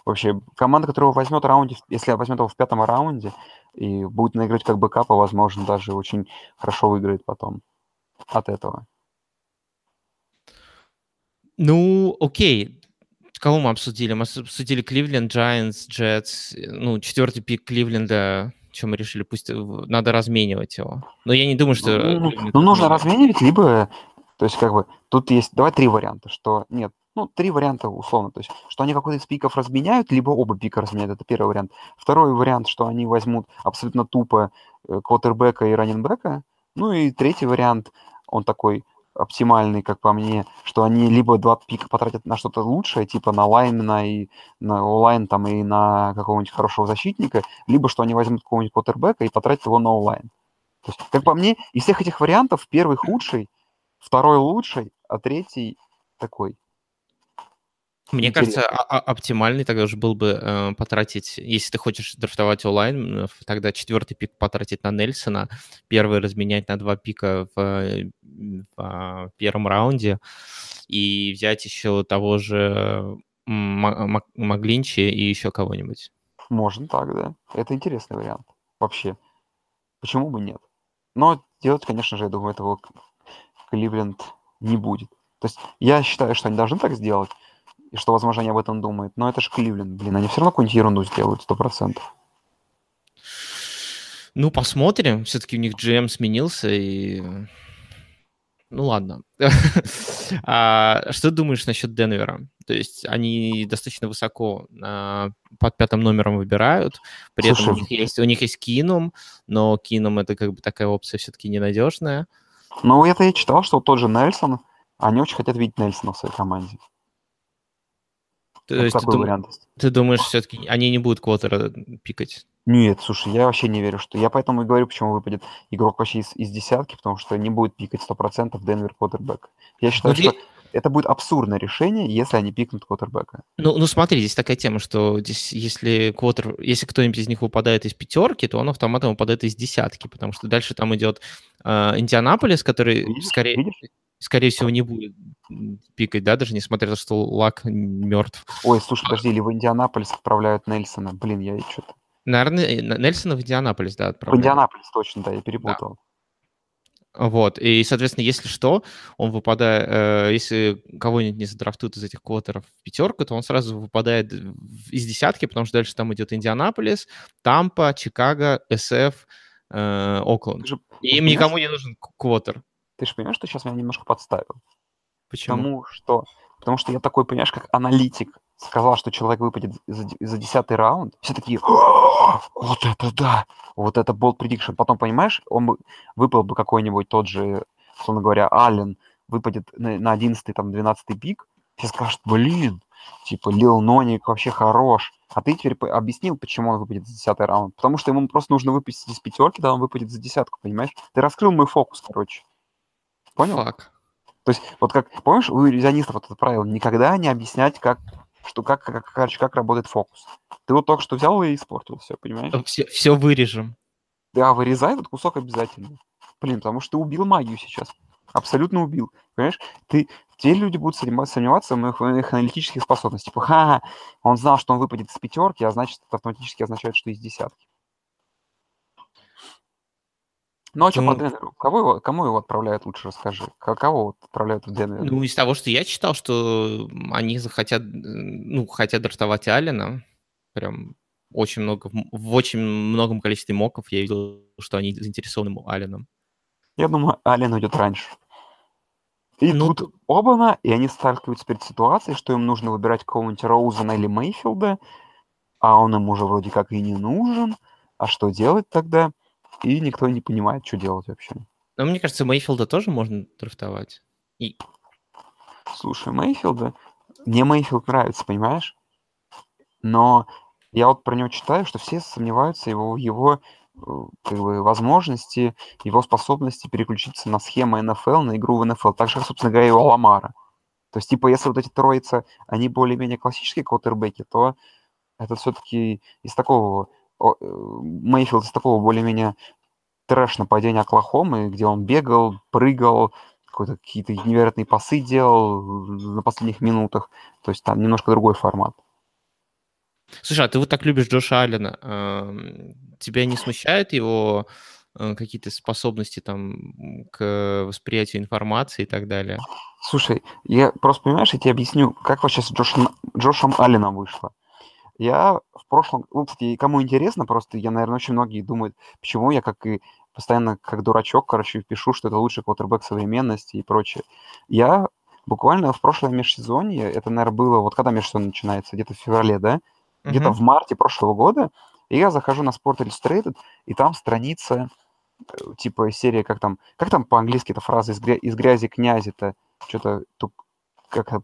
S3: Вообще, команда, которая его возьмет в раунде, если возьмет его в пятом раунде, и будет наиграть как бэкапа, возможно, даже очень хорошо выиграет потом от этого.
S2: Ну, окей. Кого мы обсудили? Мы обсудили Кливленд, Giants, Джетс. Ну, четвертый пик Кливленда, чем мы решили, пусть надо разменивать его. Но я не думаю, что...
S3: Ну, ну нужно разменивать, либо... То есть, как бы, тут есть... Давай три варианта, что нет, ну, три варианта условно. То есть, что они какой-то из пиков разменяют, либо оба пика разменяют. Это первый вариант. Второй вариант, что они возьмут абсолютно тупо э, квотербека и раненбека. Ну и третий вариант, он такой оптимальный, как по мне, что они либо два пика потратят на что-то лучшее, типа на лайн, на, и, на онлайн там и на какого-нибудь хорошего защитника, либо что они возьмут какого-нибудь квотербека и потратят его на онлайн. То есть, как по мне, из всех этих вариантов первый худший, второй лучший, а третий такой
S2: Мне кажется,
S3: Интересно.
S2: оптимальный тогда уже был бы э, потратить, если ты хочешь драфтовать онлайн, э, тогда четвертый пик потратить на Нельсона, первый разменять на два пика в, в, первом раунде и взять еще того же Маглинчи и еще кого-нибудь.
S3: Можно так, да. Это интересный вариант. Вообще. Почему бы нет? Но делать, конечно же, я думаю, этого Кливленд не будет. То есть я считаю, что они должны так сделать, и что, возможно, они об этом думают. Но это же Кливленд, блин, они все равно какую-нибудь ерунду сделают, сто процентов.
S2: Ну, посмотрим. Все-таки у них GM сменился, и... Ну, ладно. А Что думаешь насчет Денвера? То есть они достаточно высоко а, под пятым номером выбирают, при этом у
S3: Слушай,
S2: них есть, у них есть Кинум, но Кинум это как бы такая опция все-таки ненадежная.
S3: ну это я читал, что тот же Нельсон, они очень хотят видеть Нельсона в своей команде.
S2: То
S3: Вот
S2: есть ты,
S3: такой
S2: дум-
S3: вариант есть.
S2: ты думаешь, все-таки они не будут квотера пикать?
S3: Нет, слушай, я вообще не верю, что... Я поэтому и говорю, почему выпадет игрок вообще из, из десятки, потому что не будет пикать 100% Денвер квотербек. Я
S2: Ну,
S3: считаю,
S2: для-
S3: что это будет абсурдное решение, если они пикнут квотербека.
S2: Ну, ну смотри, здесь такая тема, что здесь, если квотер, если кто-нибудь из них выпадает из пятерки, то он автоматом выпадает из десятки, потому что дальше там идет э, Индианаполис, который
S3: Видишь?
S2: скорее,
S3: Видишь?
S2: Скорее всего не будет пикать, да, даже несмотря на то, что Лак мертв.
S3: Ой, слушай, подожди, или в Индианаполис отправляют Нельсона. Блин, я что-то...
S2: Наверное, э, Нельсона в Индианаполис, да,
S3: В
S2: отправляют.
S3: Индианаполис, точно, да, я перепутал.
S2: Вот, и, соответственно, если что, он выпадает, э, если кого-нибудь не задрафтуют из этих квотеров в пятерку, то он сразу выпадает в- из десятки, потому что дальше там идет Индианаполис, Тампа, Чикаго, СФ, э, Окленд.
S3: же,
S2: И им никому не нужен квотер.
S3: Ты же понимаешь, что сейчас меня немножко подставил?
S2: Почему?
S3: Потому что, потому что я такой, понимаешь, как аналитик сказал, что человек выпадет за, за десятый раунд. Все такие, «О, вот это да, вот это болт prediction. Потом, понимаешь, он бы, выпал бы какой-нибудь тот же, условно говоря, Аллен, выпадет на, на 11 там, 12 пик, все скажут, блин, типа, Лил Ноник вообще хорош. А ты теперь объяснил, почему он выпадет за 10 раунд. Потому что ему просто нужно выпустить из пятерки, да, он выпадет за десятку, понимаешь? Ты раскрыл мой фокус, короче. Понял?
S2: Фак.
S3: То есть, вот как, помнишь, у иллюзионистов вот это правило, никогда не объяснять, как, что, как, как, короче, как работает фокус. Ты вот только что взял и испортил все, понимаешь?
S2: Все, все вырежем.
S3: Да, вырезай этот кусок обязательно. Блин, потому что ты убил магию сейчас. Абсолютно убил. Понимаешь? Ты, те люди будут сомневаться, в моих, в моих аналитических способностях. Типа, ха он знал, что он выпадет из пятерки, а значит, это автоматически означает, что из десятки. Ну, а что
S2: Ну,
S3: по Денверу? Кого его, кому его отправляют лучше, расскажи. Кого вот отправляют в Денвер?
S2: Ну, из того, что я читал, что они захотят, ну, хотят драфтовать Алина. Прям очень много, в очень многом количестве моков я видел, что они заинтересованы Алином.
S3: Я думаю, Ален уйдет раньше. И
S2: Ну,
S3: тут оба и они сталкиваются перед ситуацией, что им нужно выбирать какого-нибудь Роузена или Мейфилда, а он им уже вроде как и не нужен. А что делать тогда? И никто не понимает, что делать вообще.
S2: Но мне кажется, Мейфилда тоже можно драфтовать. И
S3: Слушай, Мейфилда... Мне Мейфилд нравится, понимаешь? Но я вот про него читаю, что все сомневаются его, его э, как бы, возможности, его способности переключиться на схему НФЛ, на игру в НФЛ. Так же, собственно говоря, и у Ламара. То есть, типа, если вот эти троица, они более-менее классические квотербеки, то это все-таки из такого... э, Мейфилд из такого более-менее трэш нападения Оклахомы, где он бегал, прыгал, какие-то невероятные пасы делал на последних минутах. То есть там немножко другой формат.
S2: Слушай, а ты вот так любишь Джоша Аллена. Тебя не смущают его э, какие-то способности там к восприятию информации и так далее?
S3: Слушай, я просто, понимаешь, я тебе объясню, как вот сейчас с Джошем, Джошем Алленом вышло. Я в прошлом... Ну, кстати, кому интересно, просто я, наверное, очень многие думают, почему я, как и постоянно, как дурачок, короче, пишу, что это лучший квотербек современности и прочее. Я буквально в прошлом межсезонье, это, наверное, было... Вот когда межсезон начинается? Где-то в феврале, да? Где-то
S2: Мгм.
S3: в марте прошлого года. И я захожу на Sport Illustrated, и там страница, э, типа серия, как там... Как там по-английски эта фраза из, гря- из грязи князи-то? Что-то тут как-то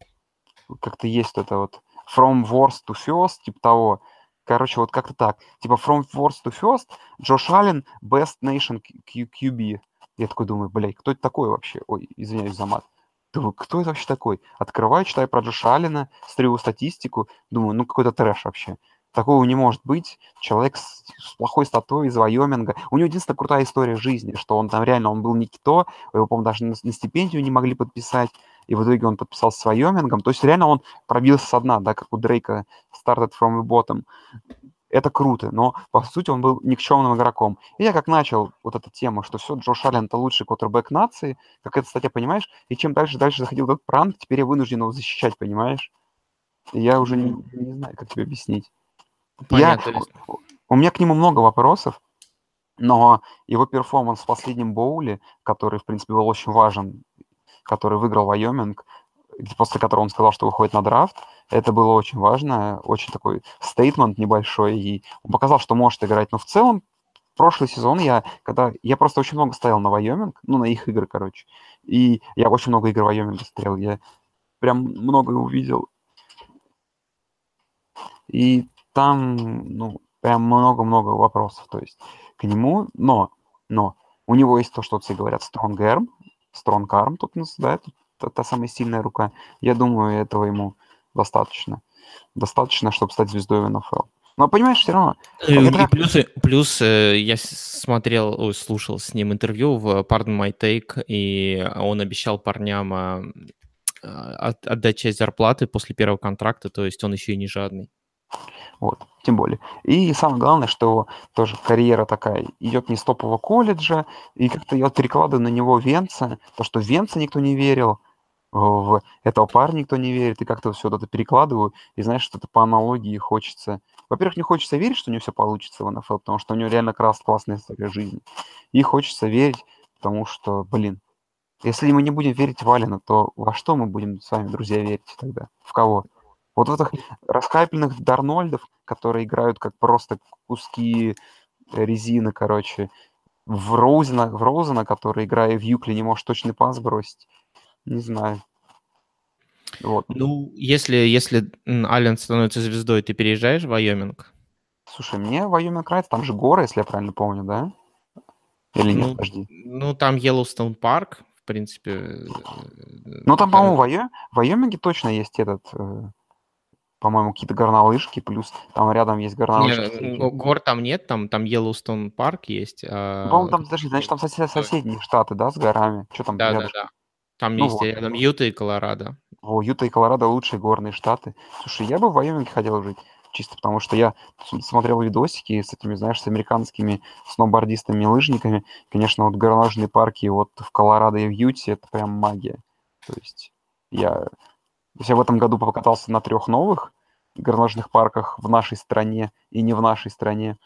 S3: как-то есть это вот from worst to first, типа того. Короче, вот как-то так. Типа from worst to first, Джош Аллен, best nation Q- QB. Я такой думаю, блядь, кто это такой вообще? Ой, извиняюсь за мат. Думаю, кто это вообще такой? Открываю, читаю про Джоша Аллена, его статистику, думаю, ну какой-то трэш вообще. Такого не может быть. Человек с, с плохой статой из Вайоминга. У него единственная крутая история жизни, что он там реально, он был никто, его, по-моему, даже на, на стипендию не могли подписать, и в итоге он подписался с Вайомингом. То есть реально он пробился со дна, да, как у Дрейка started from the bottom это круто, но по сути он был никчемным игроком. И я как начал вот эта тема, что все, Джош Аллен это лучший квотербек нации, как это, кстати, понимаешь, и чем дальше дальше заходил этот пранк, теперь я вынужден его защищать, понимаешь? И я уже не, не знаю, как тебе объяснить. Понятно. Я, у меня к нему много вопросов, но его перформанс в последнем боуле, который, в принципе, был очень важен, который выиграл Вайоминг, после которого он сказал, что выходит на драфт, это было очень важно, очень такой стейтмент небольшой, и он показал, что может играть. Но в целом, прошлый сезон я, когда я просто очень много ставил на Вайоминг, ну, на их игры, короче, и я очень много игр Вайоминга смотрел, я прям много увидел. И там, ну, прям много-много вопросов, то есть к нему, но, но, у него есть то, что все говорят, strong strong arm тут, да, тут та, та самая сильная рука. Я думаю, этого ему достаточно. Достаточно, чтобы стать звездой в НФЛ. Но понимаешь, все равно.
S2: Э, и плюс, плюс э, я смотрел, ой, слушал с ним интервью в Pardon My Take, и он обещал парням а, а, отдать часть зарплаты после первого контракта, то есть он еще и не жадный.
S3: Вот, тем более. И самое главное, что тоже карьера такая идет не с топового колледжа, и как-то я перекладываю на него Венца, то, что Венца никто не верил, в этого парня никто не верит, и как-то все это перекладываю, и знаешь, что-то по аналогии хочется... Во-первых, не хочется верить, что у него все получится в НФЛ, потому что у него реально крас классная история жизни. И хочется верить, потому что, блин, если мы не будем верить в Алина, то во что мы будем с вами, друзья, верить тогда? В кого? Вот в этих раскапельных Дарнольдов, которые играют как просто куски резины, короче, в Роузена, в Роузена, который, играя в Юкле, не может точный пас бросить. Не знаю.
S2: Вот. Ну, если, если Аллен становится звездой, ты переезжаешь в Вайоминг?
S3: Слушай, мне Вайоминг нравится, там же горы, если я правильно помню, да?
S2: Или нет, ну, подожди. Ну, там Йеллоустоун парк, в принципе. Э,
S3: ну, там, по-моему, в Вайоминге точно есть этот, э, по-моему, какие-то горнолыжки, плюс там рядом есть горнолыжки.
S2: Не, гор там нет, там, там Йеллоустон парк есть. А...
S3: По-моему, там, подожди, значит, там сосед, соседние штаты, да, с горами? Что там?
S2: Да, да, да. Там ну есть вот. рядом Юта и Колорадо.
S3: О, Юта и Колорадо лучшие горные штаты. Слушай, я бы в Вайоминге хотел жить. Чисто потому что я смотрел видосики с этими, знаешь, с американскими сноубордистами и лыжниками. Конечно, вот горнолыжные парки вот в Колорадо и в Юте это прям магия. То есть я, я в этом году покатался на трех новых горнолыжных парках в нашей стране и не в нашей стране.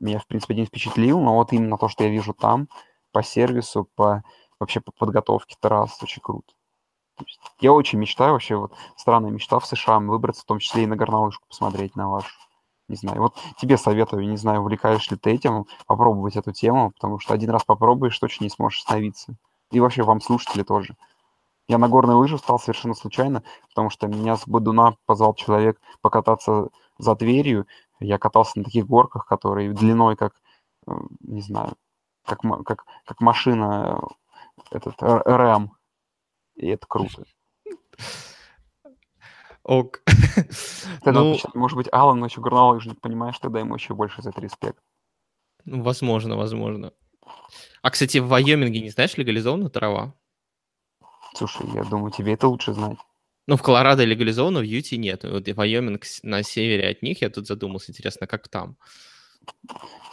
S3: Меня, в принципе, не впечатлил, но вот именно то, что я вижу там, по сервису, по вообще по подготовке трасс очень круто. Я очень мечтаю вообще, вот странная мечта в США выбраться, в том числе и на горнолыжку посмотреть на вашу. Не знаю, вот тебе советую, не знаю, увлекаешь ли ты этим, попробовать эту тему, потому что один раз попробуешь, точно не сможешь остановиться. И вообще вам, слушатели, тоже. Я на горной лыжи встал совершенно случайно, потому что меня с Бодуна позвал человек покататься за Тверью. Я катался на таких горках, которые длиной как, э, не знаю, как, как, как машина этот РМ. И это круто.
S2: Ок.
S3: Тогда, ну, может быть, Алан еще горнолыжник, понимаешь, тогда ему еще больше за это респект.
S2: Ну, возможно, возможно. А, кстати, в Вайоминге, не знаешь, легализована трава?
S3: Слушай, я думаю, тебе это лучше знать.
S2: Ну, в Колорадо легализовано, в Юте нет. Вот Вайоминг на севере от них, я тут задумался, интересно, как там?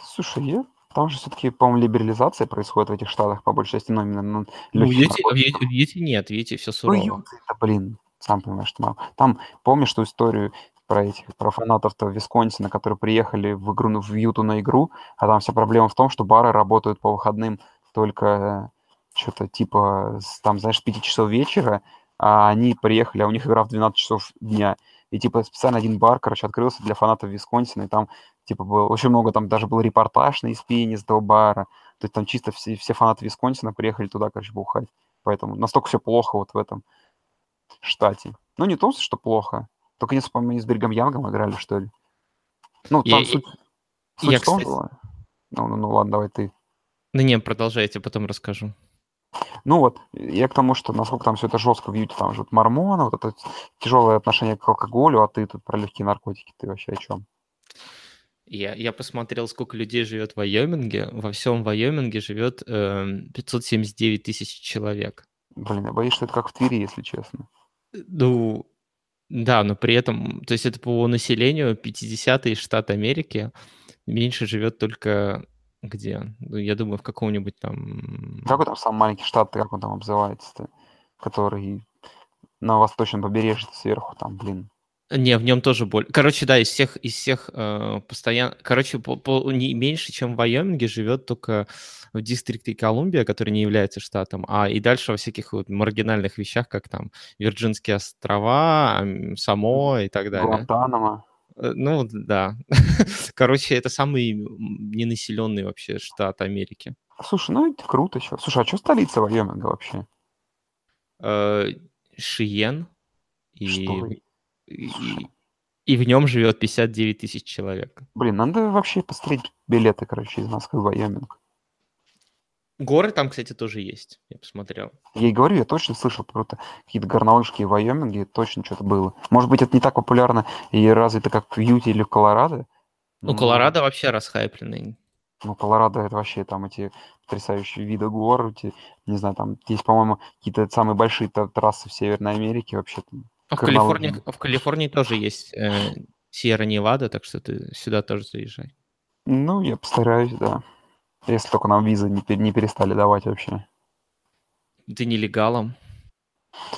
S3: Слушай, я там же все-таки, по-моему, либерализация происходит в этих штатах, по большей части, но именно на
S2: ну, в Юте, в, Юте, в Юте нет, в Юте все сурово. Ну, Юте,
S3: это, блин, сам понимаешь, что мало. Там, помнишь ту историю про этих, про фанатов-то Висконсина, которые приехали в игру, в Юту на игру, а там вся проблема в том, что бары работают по выходным только что-то типа, там, знаешь, с 5 часов вечера, а они приехали, а у них игра в 12 часов дня. И типа специально один бар, короче, открылся для фанатов Висконсина, и там типа было очень много, там даже был репортаж на ESPN из этого бара, то есть там чисто все, все фанаты Висконсина приехали туда, короче, бухать. Поэтому настолько все плохо вот в этом штате. Ну, не то, что плохо. Только не по-моему, они с Бригом Янгом играли, что ли. Ну, там я, суть, суть я, в том кстати... была. Ну, ну, ну, ладно, давай ты.
S2: Да не, продолжайте, потом расскажу.
S3: Ну вот, я к тому, что насколько там все это жестко в Юте, там же вот мормоны, вот это тяжелое отношение к алкоголю, а ты тут про легкие наркотики, ты вообще о чем?
S2: Я, я посмотрел, сколько людей живет в Вайоминге. Во всем Вайоминге живет э, 579 тысяч человек.
S3: Блин, я боюсь, что это как в Твери, если честно.
S2: Ну, да, но при этом, то есть это по населению 50-й штат Америки, меньше живет только где? Ну, я думаю, в каком-нибудь там...
S3: Какой там самый маленький штат, как он там обзывается-то? Который на восточном побережье сверху, там, блин.
S2: Не, в нем тоже боль. Короче, да, из всех, из всех э, постоянно... Короче, по, по, не меньше, чем в Вайоминге живет только в дистрикте Колумбия, который не является штатом, а и дальше во всяких вот маргинальных вещах, как там Вирджинские острова, Само и так далее.
S3: Гуантанамо.
S2: Э, Ну, да. Короче, это самый ненаселенный вообще штат Америки.
S3: Слушай, ну это круто еще. Слушай, а что столица Вайоминга вообще?
S2: Э, Шиен. И, и, и в нем живет 59 тысяч человек.
S3: Блин, надо вообще посмотреть билеты, короче, из Москвы в Вайоминг.
S2: Горы там, кстати, тоже есть. Я посмотрел.
S3: Я и говорю, я точно слышал про это. Какие-то горнолыжки в Вайоминге, точно что-то было. Может быть, это не так популярно и развито, как в Юте или в Колорадо.
S2: Ну,
S3: но-
S2: Колорадо вообще расхайпленный.
S3: Ну, Колорадо это вообще там эти потрясающие виды гор, эти, не знаю, там есть, по-моему, какие-то самые большие трассы в Северной Америке вообще. там.
S2: А в. Калифорнии, в Калифорнии тоже есть э, Сьерра-Невада, так что ты сюда тоже заезжай.
S3: Ну, я постараюсь, да. Если только нам визы не, не перестали давать вообще.
S2: Ты нелегалом.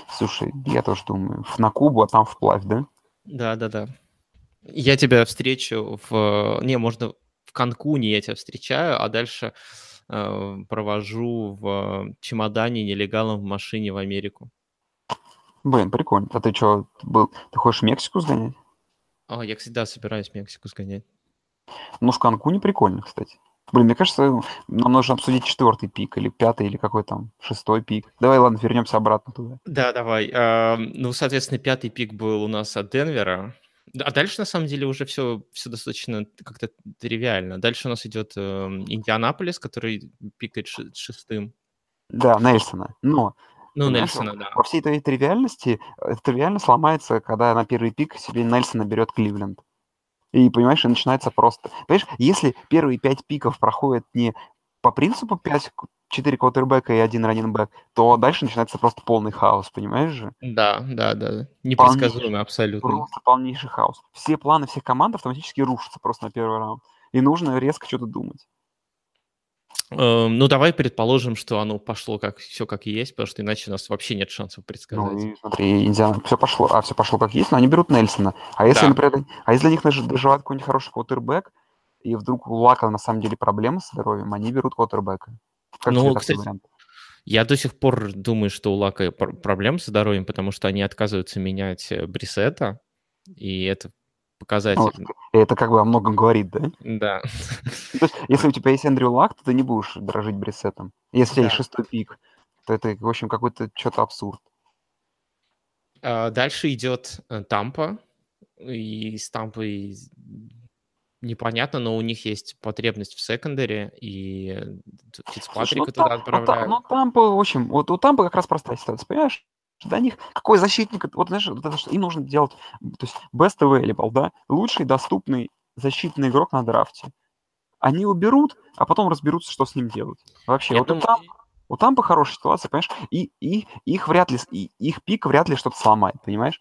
S3: Слушай, я тоже думаю, на Кубу, а там вплавь, да?
S2: Да, да, да. Я тебя встречу в... Не, можно в Канкуне я тебя встречаю, а дальше э, провожу в чемодане нелегалом в машине в Америку.
S3: Блин, прикольно. А ты что, был... Ты хочешь в Мексику сгонять?
S2: А, я, кстати, да, собираюсь в Мексику сгонять.
S3: Ну, в Канкуне прикольно, кстати. Блин, мне кажется, нам нужно обсудить четвертый пик, или пятый, или какой там, шестой пик. Давай, ладно, вернемся обратно туда.
S2: Да, давай. Ну, соответственно, пятый пик был у нас от Денвера. А дальше, на самом деле, уже все, все достаточно как-то тривиально. Дальше у нас идет э, Индианаполис, который пикает шестым.
S3: Да, Нельсона. Но
S2: Ну,
S3: Понимаешь,
S2: Нельсона, да.
S3: во всей этой тривиальности, э, тривиальность сломается, когда на первый пик себе Нельсона берет Кливленд. И, понимаешь, и начинается просто... Понимаешь, если первые пять пиков проходят не по принципу 5, 4 квотербека и один раненбэк, то дальше начинается просто полный хаос, понимаешь же?
S2: Да, да, да. Непредсказуемый абсолютно.
S3: Просто полнейший хаос. Все планы всех команд автоматически рушатся просто на первый раунд. И нужно резко что-то думать.
S2: Эм, Ну, давай предположим, что оно пошло как все как есть, потому что иначе у нас вообще нет шансов
S3: Ну
S2: предсказать.
S3: и смотри, Индиана, все пошло, а все пошло как есть, но они берут Нельсона. А если,
S2: Да.
S3: например, а если них доживает какой-нибудь хороший квотербек, и вдруг у Лака на самом деле проблемы с здоровьем, они берут квотербека. Как
S2: Ну, кстати,
S3: вариант?
S2: Я до сих пор думаю, что у Лака пр- проблем с здоровьем, потому что они отказываются менять э, Брисета, и это
S3: Ну,
S2: показатель.
S3: это как бы о многом говорит, да?
S2: Да.
S3: Ну, То есть, если у тебя есть Эндрю Лак, то ты не будешь дрожить Брисетом. Если у тебя есть шестой пик, то это, в общем, какой-то что-то абсурд.
S2: А Дальше идет э, Тампа, и с Тампой непонятно, но у них есть потребность в секондаре, и э,
S3: Слушай,
S2: Фицпатрика
S3: ну,
S2: туда
S3: ну,
S2: отправляют.
S3: ну, Тампа, в общем, вот у Тампы как раз простая ситуация, понимаешь? Для них какой защитник, вот знаешь, вот им нужно делать, то есть best available, да, лучший доступный защитный игрок на драфте. Они его берут, а потом разберутся, что с ним делать. Вообще,
S2: Я
S3: вот
S2: думаю,
S3: у, Тампы, у Тампы хорошая ситуация, понимаешь, и, и их вряд ли, и, их пик вряд ли что-то сломает, понимаешь?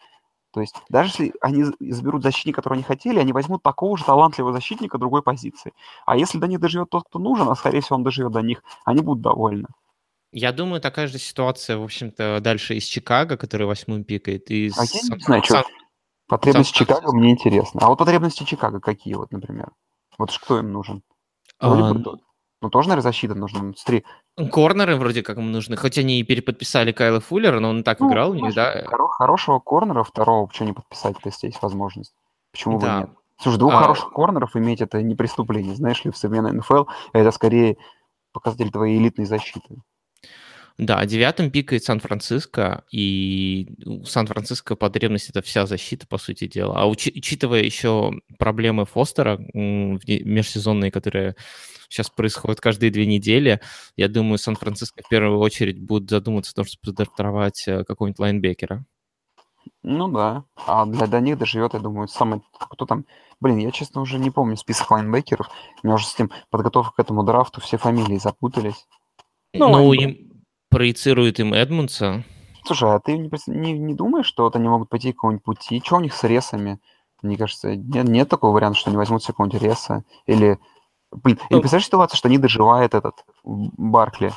S3: То есть даже если они заберут защитника, которого они хотели, они возьмут такого же талантливого защитника другой позиции. А если до них доживет тот, кто нужен, а скорее всего он доживет до них, они будут довольны.
S2: Я думаю, такая же ситуация, в общем-то, дальше из Чикаго, который восьмым пикает, и
S3: А я
S2: с-
S3: не знаю,
S2: Сан-
S3: Потребности
S2: Сан-Франциско.
S3: Чикаго мне интересно. А вот потребности Чикаго какие вот, например? Вот ж кто им нужен?
S2: А,
S3: бы ну, тоже, наверное, защита нужна. Ну, Смотри,
S2: Корнеры вроде как им нужны, хоть они и переподписали Кайла Фуллера, но он так
S3: ну,
S2: играл у них, да?
S3: хоро- хорошего корнера второго, почему не подписать, если есть возможность? Почему бы
S2: Да.
S3: нет? Слушай, двух
S2: А-
S3: хороших корнеров иметь это не преступление, знаешь ли, в современной НФЛ это скорее показатель твоей элитной защиты.
S2: Да, девятым пикает Сан-Франциско, и у Сан-Франциско потребность это вся защита, по сути дела. А учи- учитывая еще проблемы Фостера межсезонные, которые сейчас происходят каждые две недели, я думаю, Сан-Франциско в первую очередь будет задуматься о том, чтобы подрафтовать э, какого-нибудь лайнбекера.
S3: Ну да. А для, для них доживет, я думаю, самый... Кто там... Блин, я, честно, уже не помню список лайнбекеров. У меня уже с тем подготовка к этому драфту все фамилии запутались.
S2: Ну, ну им проецирует им Эдмунса.
S3: Слушай, а ты не, не, не думаешь, что вот они могут пойти какого-нибудь пути? Что у них с ресами? Мне кажется, нет, нет такого варианта, что они возьмут себе какого-нибудь реса. Или, блин, ну, представляешь ситуацию, что они доживают этот Баркли?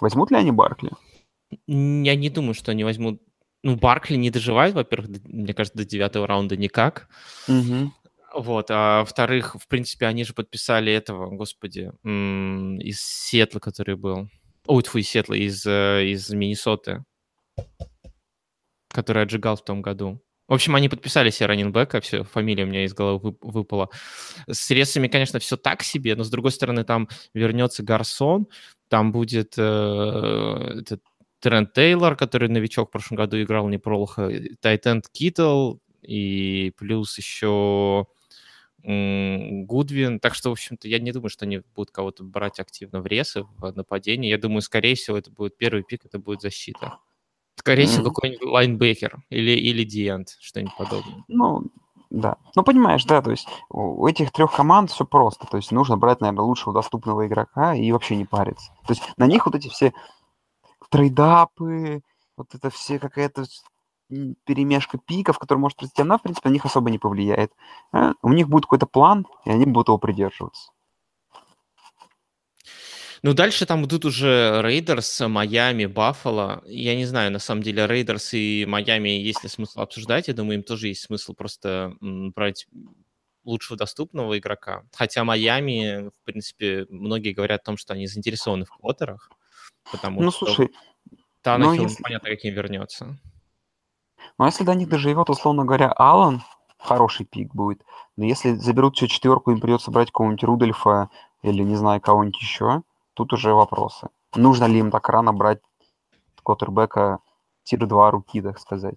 S3: Возьмут ли они Баркли?
S2: Я не думаю, что они возьмут... Ну, Баркли не доживает, во-первых, мне кажется, до девятого раунда никак.
S3: Угу.
S2: Вот, а во-вторых, в принципе, они же подписали этого, господи, из Сетла, который был. Ой, Сетла из, э, из Миннесоты, который отжигал в том году. В общем, они подписали себе раненбека, все, фамилия у меня из головы выпала. С средствами, конечно, все так себе, но с другой стороны, там вернется Гарсон, там будет э, этот Трент Тейлор, который новичок в прошлом году играл неплохо, Тайтенд Китл, и плюс еще Гудвин. Так что, в общем-то, я не думаю, что они будут кого-то брать активно в ресы, в нападении. Я думаю, скорее всего, это будет первый пик, это будет защита. Скорее всего, mm-hmm. какой-нибудь лайнбекер или, или диент, что-нибудь подобное.
S3: Ну, да. Ну, понимаешь, да, то есть у этих трех команд все просто. То есть нужно брать, наверное, лучшего доступного игрока и вообще не париться. То есть на них вот эти все trade-up ы, вот это все какая-то перемешка пиков, который может произойти, она, в принципе, на них особо не повлияет. Э, у них будет какой-то план, и они будут его придерживаться.
S2: Ну, дальше там идут уже Рейдерс, Майами, Баффало. Я не знаю, на самом деле, Рейдерс и Майами есть ли смысл обсуждать. Я думаю, им тоже есть смысл просто брать лучшего доступного игрока. Хотя Майами, в принципе, многие говорят о том, что они заинтересованы в квотерах, потому
S3: ну,
S2: что
S3: слушай,
S2: Танахил если... непонятно, каким вернется.
S3: А если до них доживет, условно говоря, Алан, хороший пик будет. Но если заберут всю четверку, им придется брать какого-нибудь Рудольфа или, не знаю, кого-нибудь еще, тут уже вопросы. Нужно ли им так рано брать Коттербека тир-2 руки, так сказать?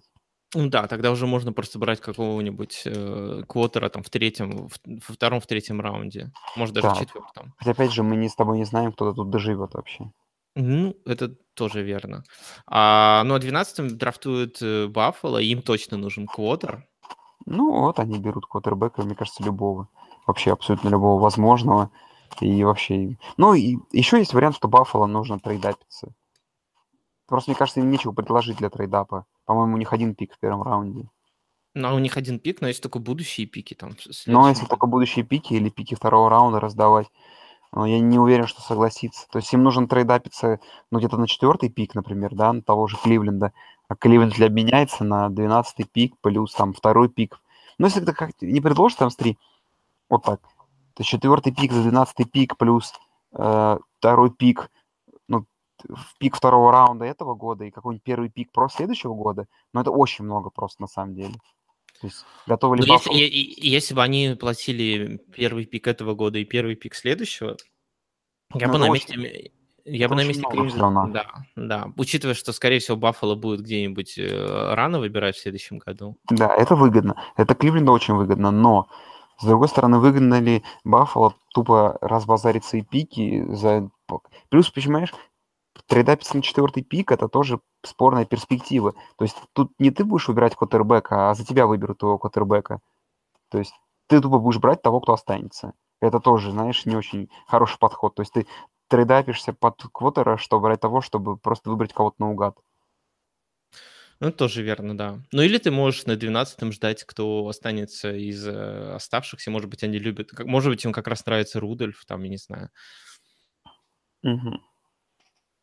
S2: Ну да, тогда уже можно просто брать какого-нибудь э, квотера там в третьем, в, во втором, в третьем раунде. Может, даже да. в четвертом.
S3: Хотя, опять же, мы не с тобой не знаем, кто тут доживет вообще.
S2: Ну, это тоже верно. А, ну, а 12-м драфтуют э, Баффало, им точно нужен квотер.
S3: Ну, вот они берут квотербека, мне кажется, любого. Вообще абсолютно любого возможного. И вообще... Ну, и еще есть вариант, что Баффало нужно трейдапиться. Просто, мне кажется, им нечего предложить для трейдапа. По-моему, у них один пик в первом раунде.
S2: Ну, а у них один пик, но есть только будущие пики там.
S3: Ну, если только будущие пики или пики второго раунда раздавать, но я не уверен, что согласится. То есть им нужен трейдапиться, ну, где-то на четвертый пик, например, да, на того же Кливленда. А Кливленд для обменяется на 12 пик плюс там второй пик. Ну, если ты как не предложишь там с три, вот так, то четвертый пик за 12 пик плюс э, второй пик, ну, в пик второго раунда этого года и какой-нибудь первый пик про следующего года, ну, это очень много просто на самом деле. То есть готовы ли
S2: ну, если, если бы они платили первый пик этого года и первый пик следующего, я ну, бы на месте... Очень... Я бы на месте Кливленда... Да, да. Учитывая, что, скорее всего, Баффало будет где-нибудь э, рано выбирать в следующем году.
S3: Да, это выгодно. Это Кливленда очень выгодно, но с другой стороны, выгодно ли Баффало тупо разбазарить свои пики за... Плюс, понимаешь, трейдапиться на четвертый пик, это тоже спорная перспектива. То есть тут не ты будешь выбирать квотербека, а за тебя выберут твоего квотербека. То есть ты тупо будешь брать того, кто останется. Это тоже, знаешь, не очень хороший подход. То есть ты трейдапишься под квотера, чтобы брать того, чтобы просто выбрать кого-то наугад.
S2: Ну, тоже верно, да. Ну, или ты можешь на 12-м ждать, кто останется из э, оставшихся. Может быть, они любят... Может быть, им как раз нравится Рудольф, там, я не знаю.
S3: Угу.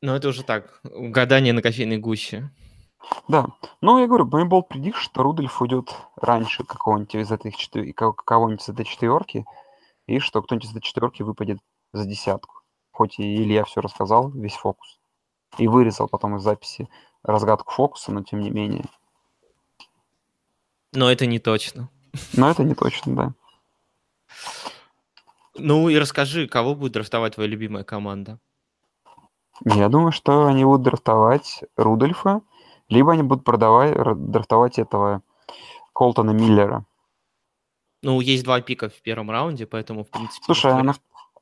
S2: Но это уже так, гадание на кофейной гуще.
S3: Да. Ну, я говорю, мой болт предик, что Рудольф уйдет раньше какого-нибудь из этих четвер... кого-нибудь из этой четверки, и что кто-нибудь из этой четверки выпадет за десятку. Хоть и Илья все рассказал, весь фокус. И вырезал потом из записи разгадку фокуса, но тем не менее.
S2: Но это не точно.
S3: Но это не точно, да.
S2: Ну и расскажи, кого будет драфтовать твоя любимая команда?
S3: Я думаю, что они будут драфтовать Рудольфа, либо они будут продавать, драфтовать этого Колтона Миллера.
S2: Ну, есть два пика в первом раунде, поэтому, в принципе...
S3: Слушай, а, на,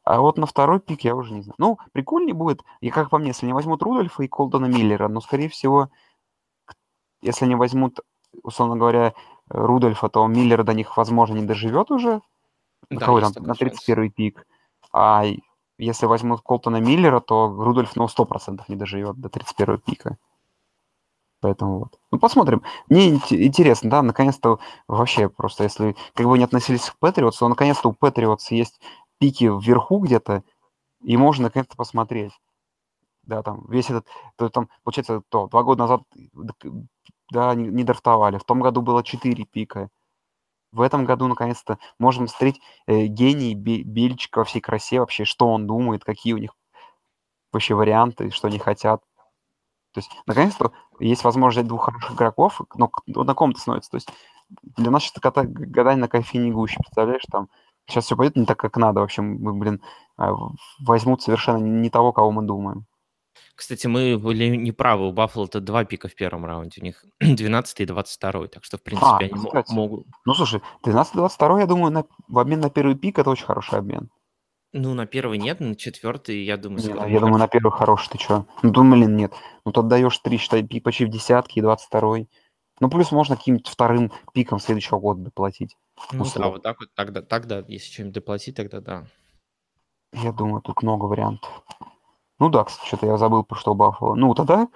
S3: а вот на второй пик я уже не знаю. Ну, прикольнее будет, и как по мне, если они возьмут Рудольфа и Колтона Миллера, но, скорее всего, если они возьмут, условно говоря, Рудольфа, то Миллер до них, возможно, не доживет уже. Да, там, на 31 пик. А если возьмут Колтона Миллера, то Рудольф, ну, 100% не доживет до 31 пика. Поэтому вот. Ну, посмотрим. Мне интересно, да, наконец-то вообще просто, если как бы не относились к Патриотсу, то наконец-то у Патриотс есть пики вверху где-то, и можно наконец-то посмотреть. Да, там весь этот, то, там, получается, то, два года назад, да, не, не драфтовали. В том году было четыре пика. В этом году, наконец-то, можем смотреть э, гений Бельчика во всей красе вообще, что он думает, какие у них вообще варианты, что они хотят. То есть, наконец-то, есть возможность взять двух хороших игроков, но на ком-то становится. То есть, для нас сейчас гадание на кофейне гуще, представляешь, там сейчас все пойдет не так, как надо. В общем, мы, блин, а, возьмут совершенно не того, кого мы думаем.
S2: Кстати, мы были неправы. У Баффало это два пика в первом раунде. У них 12 и 22. Так что, в принципе, а, они кстати. могут...
S3: Ну, слушай, 12 и 22, я думаю, на... в обмен на первый пик это очень хороший обмен.
S2: Ну, на первый нет, на четвертый, я думаю...
S3: Нет, я думаю, на первый хороший, ты что? Ну, думаю, блин, нет. Ну, ты отдаешь три, считай, пик почти в десятки и 22 Ну, плюс можно каким-нибудь вторым пиком следующего года доплатить.
S2: Ну, да, вот так вот, тогда, тогда, если что-нибудь доплатить, тогда да.
S3: Я думаю, тут много вариантов. Ну да, кстати, что-то я забыл, про что Баффало. Ну, тогда...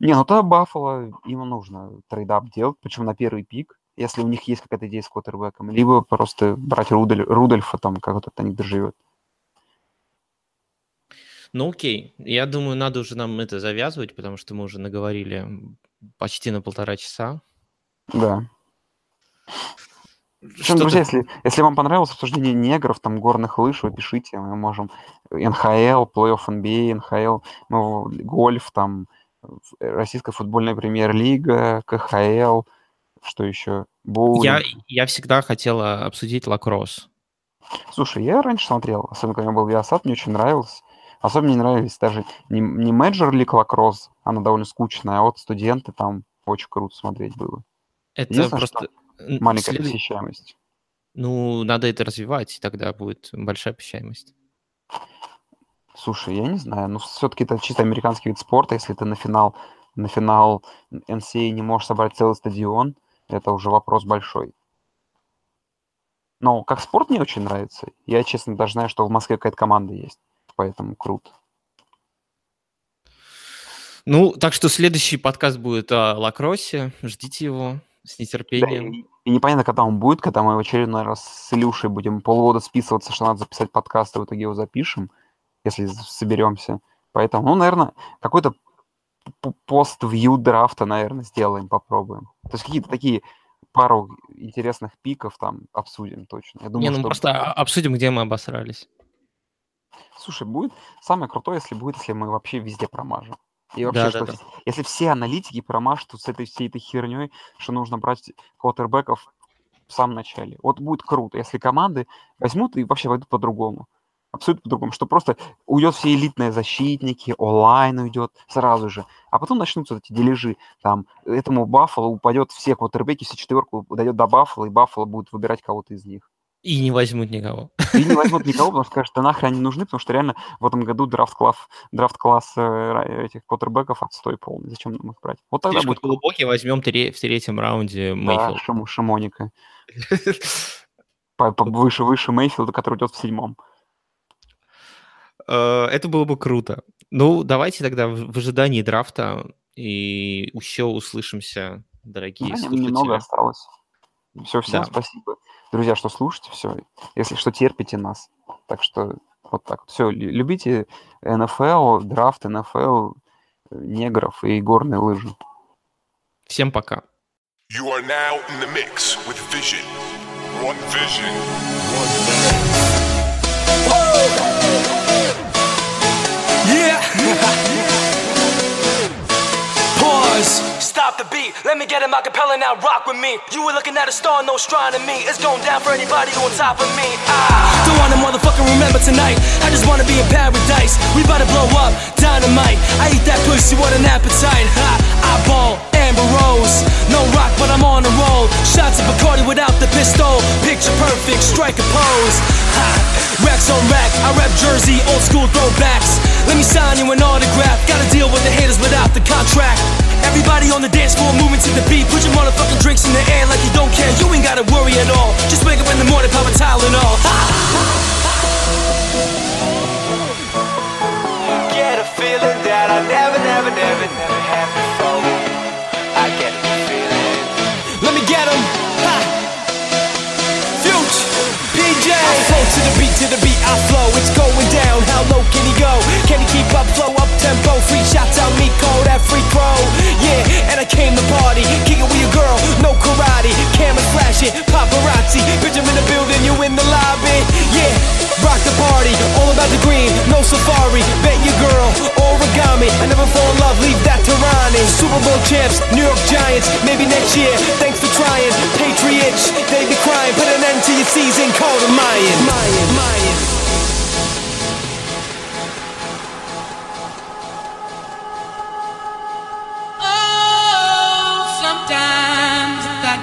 S3: Не, ну тогда Баффало, им нужно trade-up делать, причем на первый пик, если у них есть какая-то идея с квотербеком, либо просто брать Рудоль, Рудольфа, там, как вот это они доживет.
S2: Ну окей, я думаю, надо уже нам это завязывать, потому что мы уже наговорили почти на полтора часа.
S3: Да. Причем, друзья, если, если вам понравилось обсуждение негров, там, горных лыж, вы пишите, мы можем НХЛ, плей-офф NBA, НХЛ, мы, гольф, там, Российская футбольная премьер-лига, КХЛ, что еще?
S2: Боулинг. Я, я всегда хотела обсудить лакросс.
S3: Слушай, я раньше смотрел, особенно когда был Виасат, мне очень нравилось. Особенно мне нравились даже не, не Major League Lacrosse, она довольно скучная, а вот студенты там очень круто смотреть было.
S2: Это просто...
S3: Маленькая след... посещаемость.
S2: Ну, надо это развивать, и тогда будет большая посещаемость.
S3: Слушай, я не знаю, ну все-таки это чисто американский вид спорта, если ты на финал, на финал NCAA не можешь собрать целый стадион, это уже вопрос большой. Но как спорт мне очень нравится. Я, честно, даже знаю, что в Москве какая-то команда есть поэтому круто.
S2: Ну, так что следующий подкаст будет о лакроссе. Ждите его с нетерпением. Да, и,
S3: и непонятно, когда он будет, когда мы в очередной раз с Илюшей будем полгода списываться, что надо записать подкаст, и в итоге его запишем, если соберемся. Поэтому, ну, наверное, какой-то пост-вью драфта, наверное, сделаем, попробуем. То есть какие-то такие пару интересных пиков там обсудим точно.
S2: Я думаю, Не, ну что... просто обсудим, где мы обосрались.
S3: Слушай, будет самое крутое, если будет, если мы вообще везде промажем. И вообще, да, что да, да. если все аналитики промажут с этой всей этой херней, что нужно брать квотербеков в самом начале. Вот будет круто, если команды возьмут и вообще войдут по-другому. Абсолютно по-другому, что просто уйдет все элитные защитники, онлайн уйдет сразу же. А потом начнутся эти дележи. Там этому Баффало упадет все квотербеки, все четверку дойдет до Баффала, и Баффало будет выбирать кого-то из них.
S2: И не возьмут никого.
S3: И не возьмут никого, потому что да нахрен они нужны, потому что реально в этом году драфт-класс драфт класс э, этих квотербеков отстой полный. Зачем нам их брать?
S2: Вот тогда Слишком будет... глубокий возьмем в третьем раунде
S3: Мейфилд. Да, шум, Шимоника. Выше, выше Мейфилда, который идет в седьмом.
S2: Э, это было бы круто. Ну, давайте тогда в ожидании драфта и еще услышимся, дорогие слушатели.
S3: Немного осталось. Все, всем спасибо друзья, что слушаете, все, если что, терпите нас. Так что вот так. Все, любите НФЛ, драфт НФЛ, негров и горные лыжи.
S2: Всем пока. You are now in the mix with Vision. One Vision. One Yeah. Pause. Stop the beat. Let me
S4: get in my acapella now, rock with me. You were looking at a star, no astronomy. It's going down for anybody on top of me. Ah. Don't wanna motherfucker remember tonight. I just wanna be in paradise. We about to blow up, dynamite. I eat that pussy, what an appetite. Ha, I ball, Amber Rose. No rock, but I'm on a roll. Shots of Bacardi without the pistol. Picture perfect, strike a pose. Ha, racks on rack. I rap Jersey, old school throwbacks. Let me sign you an autograph. Gotta deal with the haters without the contract. Everybody on the dance floor moving to the beat. Put your motherfucking drinks in the air like you don't care. You ain't gotta worry at all. Just wake up in the morning, pop a Tylenol. Ha!
S5: Get a feeling that I never, never, never, never had before. I get a feeling.
S4: Let me get 'em. Ha! Future, PJ. I flow to the beat, to the beat, I flow. It's going down. How low can he go? Can he keep up? Flow up tempo. Free shots out me, call that free throw. Yeah, and I came to party. Kick it with your girl, no karate. Cameras flashing, paparazzi. Bitch, I'm in the building, you in the lobby. Yeah, rock the party. All about the green, no safari. Bet your girl, origami. I never fall in love, leave that to Ronnie. Super Bowl champs, New York Giants. Maybe next year, thanks for trying. Patriots, they be crying. Put an end to your season, call the Mayan. Mayan, Mayan.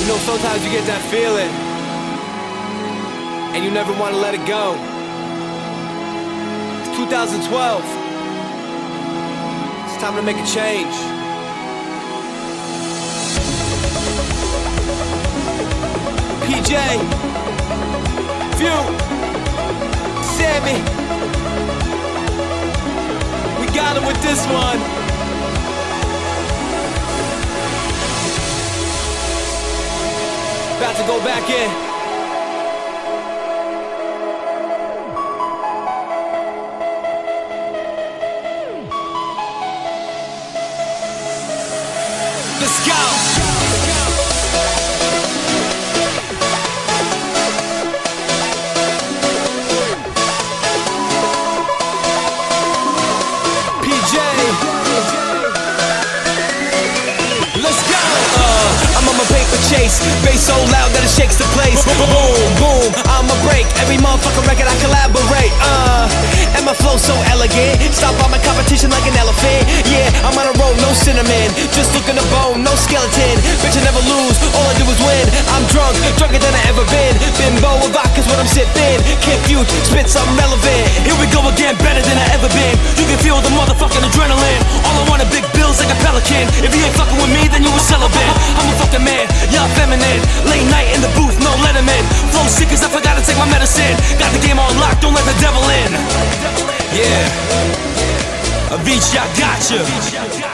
S4: You know, sometimes you get that feeling, and you never want to let it go. It's 2012. It's time to make a change. PJ, Few, Sammy. We got him with this one. About to go back in. Motherfucking record I collaborate. Uh, my flow so elegant. Stop all my competition like an elephant. Yeah, I'm on a roll, no cinnamon. Just looking to bone, no skeleton. Bitch, I never lose. All I do is win. I'm drunk, drunker than I ever been. Bimbo with vodka's what I'm sipping. Confused, spit something relevant. Here we go again, better than I ever been. You can feel the motherfucking adrenaline. All I want are big bills like a pelican. If you ain't fucking with me, then you a celibate. I'm a fucking man, y'all feminine. Late night in the booth, no letterman. Flow sick cause I forgot to take my medicine. Got the game on lock, don't let the devil in. Yeah. Avicii, I got gotcha.